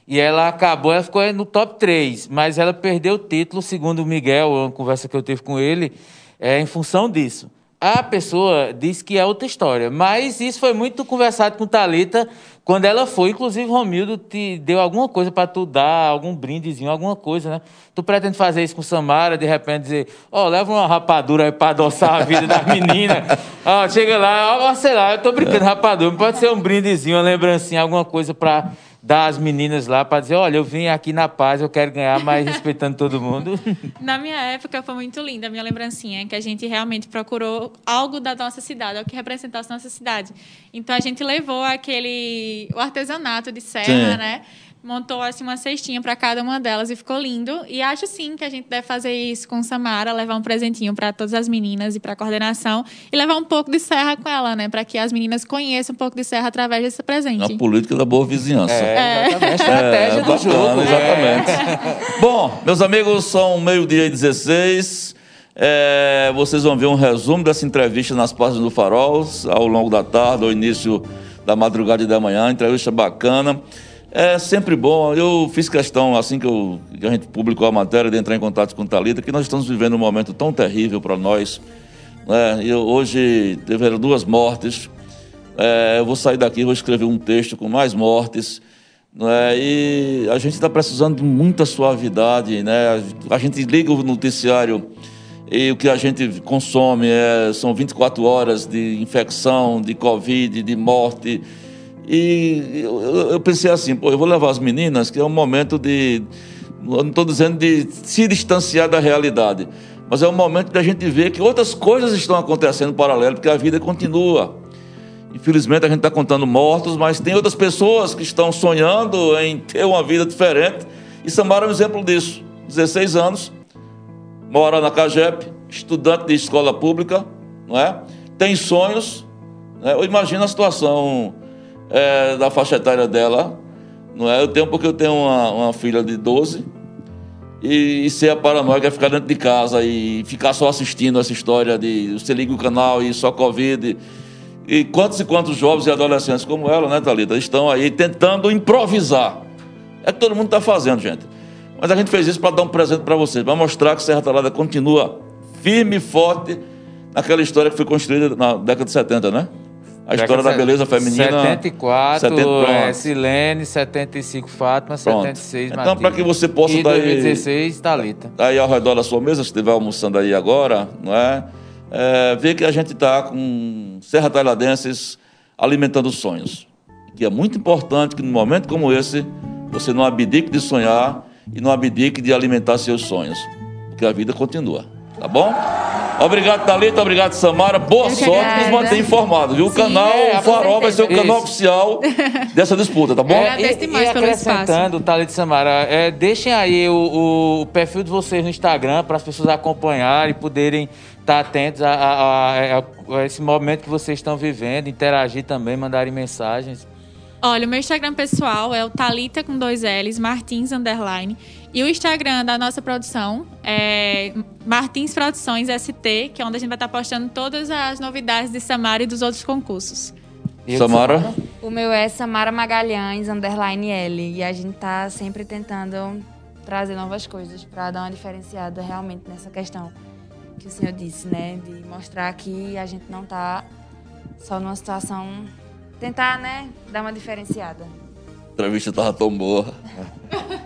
E ela acabou, ela ficou no top 3, mas ela perdeu o título, segundo o Miguel, uma conversa que eu tive com ele, é, em função disso. A pessoa diz que é outra história, mas isso foi muito conversado com Talita quando ela foi. Inclusive, Romildo te deu alguma coisa para tu dar, algum brindezinho, alguma coisa, né? Tu pretende fazer isso com Samara, de repente dizer, ó, leva uma rapadura aí para adoçar a vida da menina. Ó, chega lá, ó, sei lá, eu tô brincando, rapadura, pode ser um brindezinho, uma lembrancinha, alguma coisa para das meninas lá para dizer, olha, eu vim aqui na paz, eu quero ganhar, mas respeitando todo mundo. Na minha época foi muito linda a minha lembrancinha, que a gente realmente procurou algo da nossa cidade, algo que representasse nossa cidade. Então a gente levou aquele o artesanato de serra, Sim. né? Montou assim uma cestinha para cada uma delas e ficou lindo. E acho sim que a gente deve fazer isso com Samara, levar um presentinho para todas as meninas e para a coordenação e levar um pouco de serra com ela, né, para que as meninas conheçam um pouco de serra através desse presente. A política da boa vizinhança. É, exatamente. Estratégia É, do bacana, jogo. Exatamente. Bom, meus amigos, são meio-dia e 16. É, vocês vão ver um resumo dessa entrevista nas páginas do Farol, ao longo da tarde, ao início da madrugada e da manhã. Entrevista bacana. É sempre bom. Eu fiz questão, assim que, eu- que a gente publicou a matéria, de entrar em contato com o Thalita, que nós estamos vivendo um momento tão terrível para nós. Né? Eu- hoje tiveram duas mortes. É, eu vou sair daqui, vou escrever um texto com mais mortes. né? E a gente está precisando de muita suavidade. Né? A gente liga o noticiário e o que a gente consome é, são 24 horas de infecção, de Covid, de morte. E eu, eu- pensei assim, pô, eu vou levar as meninas, que é um momento de. Eu não estou dizendo de se distanciar da realidade, mas é um momento da gente ver que outras coisas estão acontecendo paralelo, porque a vida continua. Infelizmente a gente está contando mortos, mas tem outras pessoas que estão sonhando em ter uma vida diferente. E Samara é um exemplo disso. 16 anos, mora na Cagep, estudante de escola pública, não é? Tem sonhos. Né? Eu imagino a situação é, da faixa etária dela, não é? Eu tenho porque eu tenho uma, uma filha de 12 e, e ser a paranoica é ficar dentro de casa e ficar só assistindo essa história de você liga o canal e só Covid. E quantos e quantos jovens e adolescentes como ela, né, Thalita, estão aí tentando improvisar. É que todo mundo está fazendo, gente. Mas a gente fez isso para dar um presente para vocês, para mostrar que Serra Talhada continua firme e forte naquela história que foi construída na década de 70, né? A história da beleza feminina. 74, 70, pronto. é, Silene, 75, Fátima, Pronto. 76, Então, para que você possa e daí- 2016, Thalita. aí ao redor da sua mesa, se estiver almoçando aí agora, não é? é ver que a gente está com Serra Talhadenses alimentando sonhos. Que é muito importante que num momento como esse, você não abdique de sonhar e não abdique de alimentar seus sonhos. Porque a vida continua. Tá bom? Obrigado, Thalita. Obrigado, Samara. Boa Eu que sorte nos manter informados, viu? O Sim, canal é, Farol vai ser o canal Isso. oficial dessa disputa, tá bom? É. Agradeço demais e pelo acrescentando, Thalita e Samara, é, deixem aí o, o perfil de vocês no Instagram para as pessoas acompanharem e poderem estar atentos a, a- a- a esse momento que vocês estão vivendo, interagir também, mandarem mensagens. Olha, o meu Instagram pessoal é o Talita com dois L's, Martins Underline. E o Instagram da nossa produção é Martins Produções ST, que é onde a gente vai estar postando todas as novidades de Samara e dos outros concursos. E Samara? O meu é Samara Magalhães, underline L. E a gente tá sempre tentando trazer novas coisas pra dar uma diferenciada realmente nessa questão que o senhor disse, né? De mostrar que a gente não tá só numa situação. Tentar, né? Dar uma diferenciada. A entrevista tava tão boa.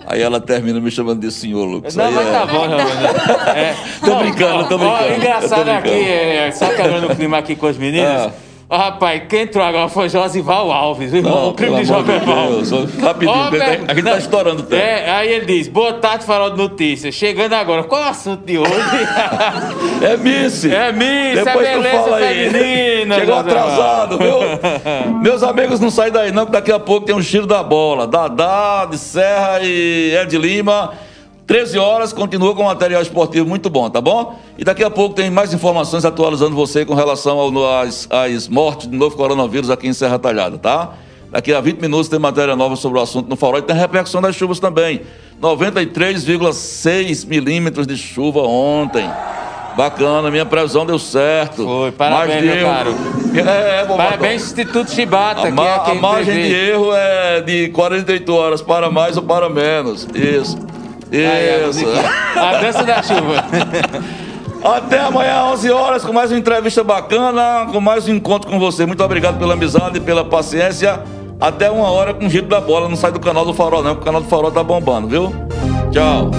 Aí ela termina me chamando de senhor, Lucas. Não, Aí mas é- tá bom, Giovanni. É. Tô brincando, tô Ó, brincando. engraçado Eu tô aqui, é, só quebrando o clima aqui com as meninas. Ah. Rapaz, quem entrou agora foi Josival Alves, o irmão, Não, o primo de. Deus, rapidinho, porque velho, a gente tá não, estourando o tempo. É, aí ele diz, boa tarde, farol de notícias. Chegando agora, qual é o assunto de hoje? É Miss! É Miss, Depois é beleza feminina, Chegou atrasado, viu? Meus amigos, não saem daí não, que daqui a pouco tem um giro da bola. Dadá, de Serra e Ed Lima. 13 horas, continua com material esportivo muito bom, tá bom? E daqui a pouco tem mais informações atualizando você com relação ao- às, às mortes do novo coronavírus aqui em Serra Talhada, tá? Daqui a 20 minutos tem matéria nova sobre o assunto no Farol e tem repercussão das chuvas também. 93,6 milímetros de chuva ontem. Bacana, minha previsão deu certo. Foi, parabéns, meu erro- caro. É, bom, Parabéns, Instituto Chibata, a, que ma- é a margem de erro é de 48 horas, para mais ou para menos. Isso. Isso. A dança da chuva. Até amanhã, 11 horas, com mais uma entrevista bacana, com mais um encontro com você. Muito obrigado pela amizade, pela paciência. Até uma hora com o giro da bola. Não sai do canal do Farol, não, porque o canal do Farol tá bombando, viu? Tchau.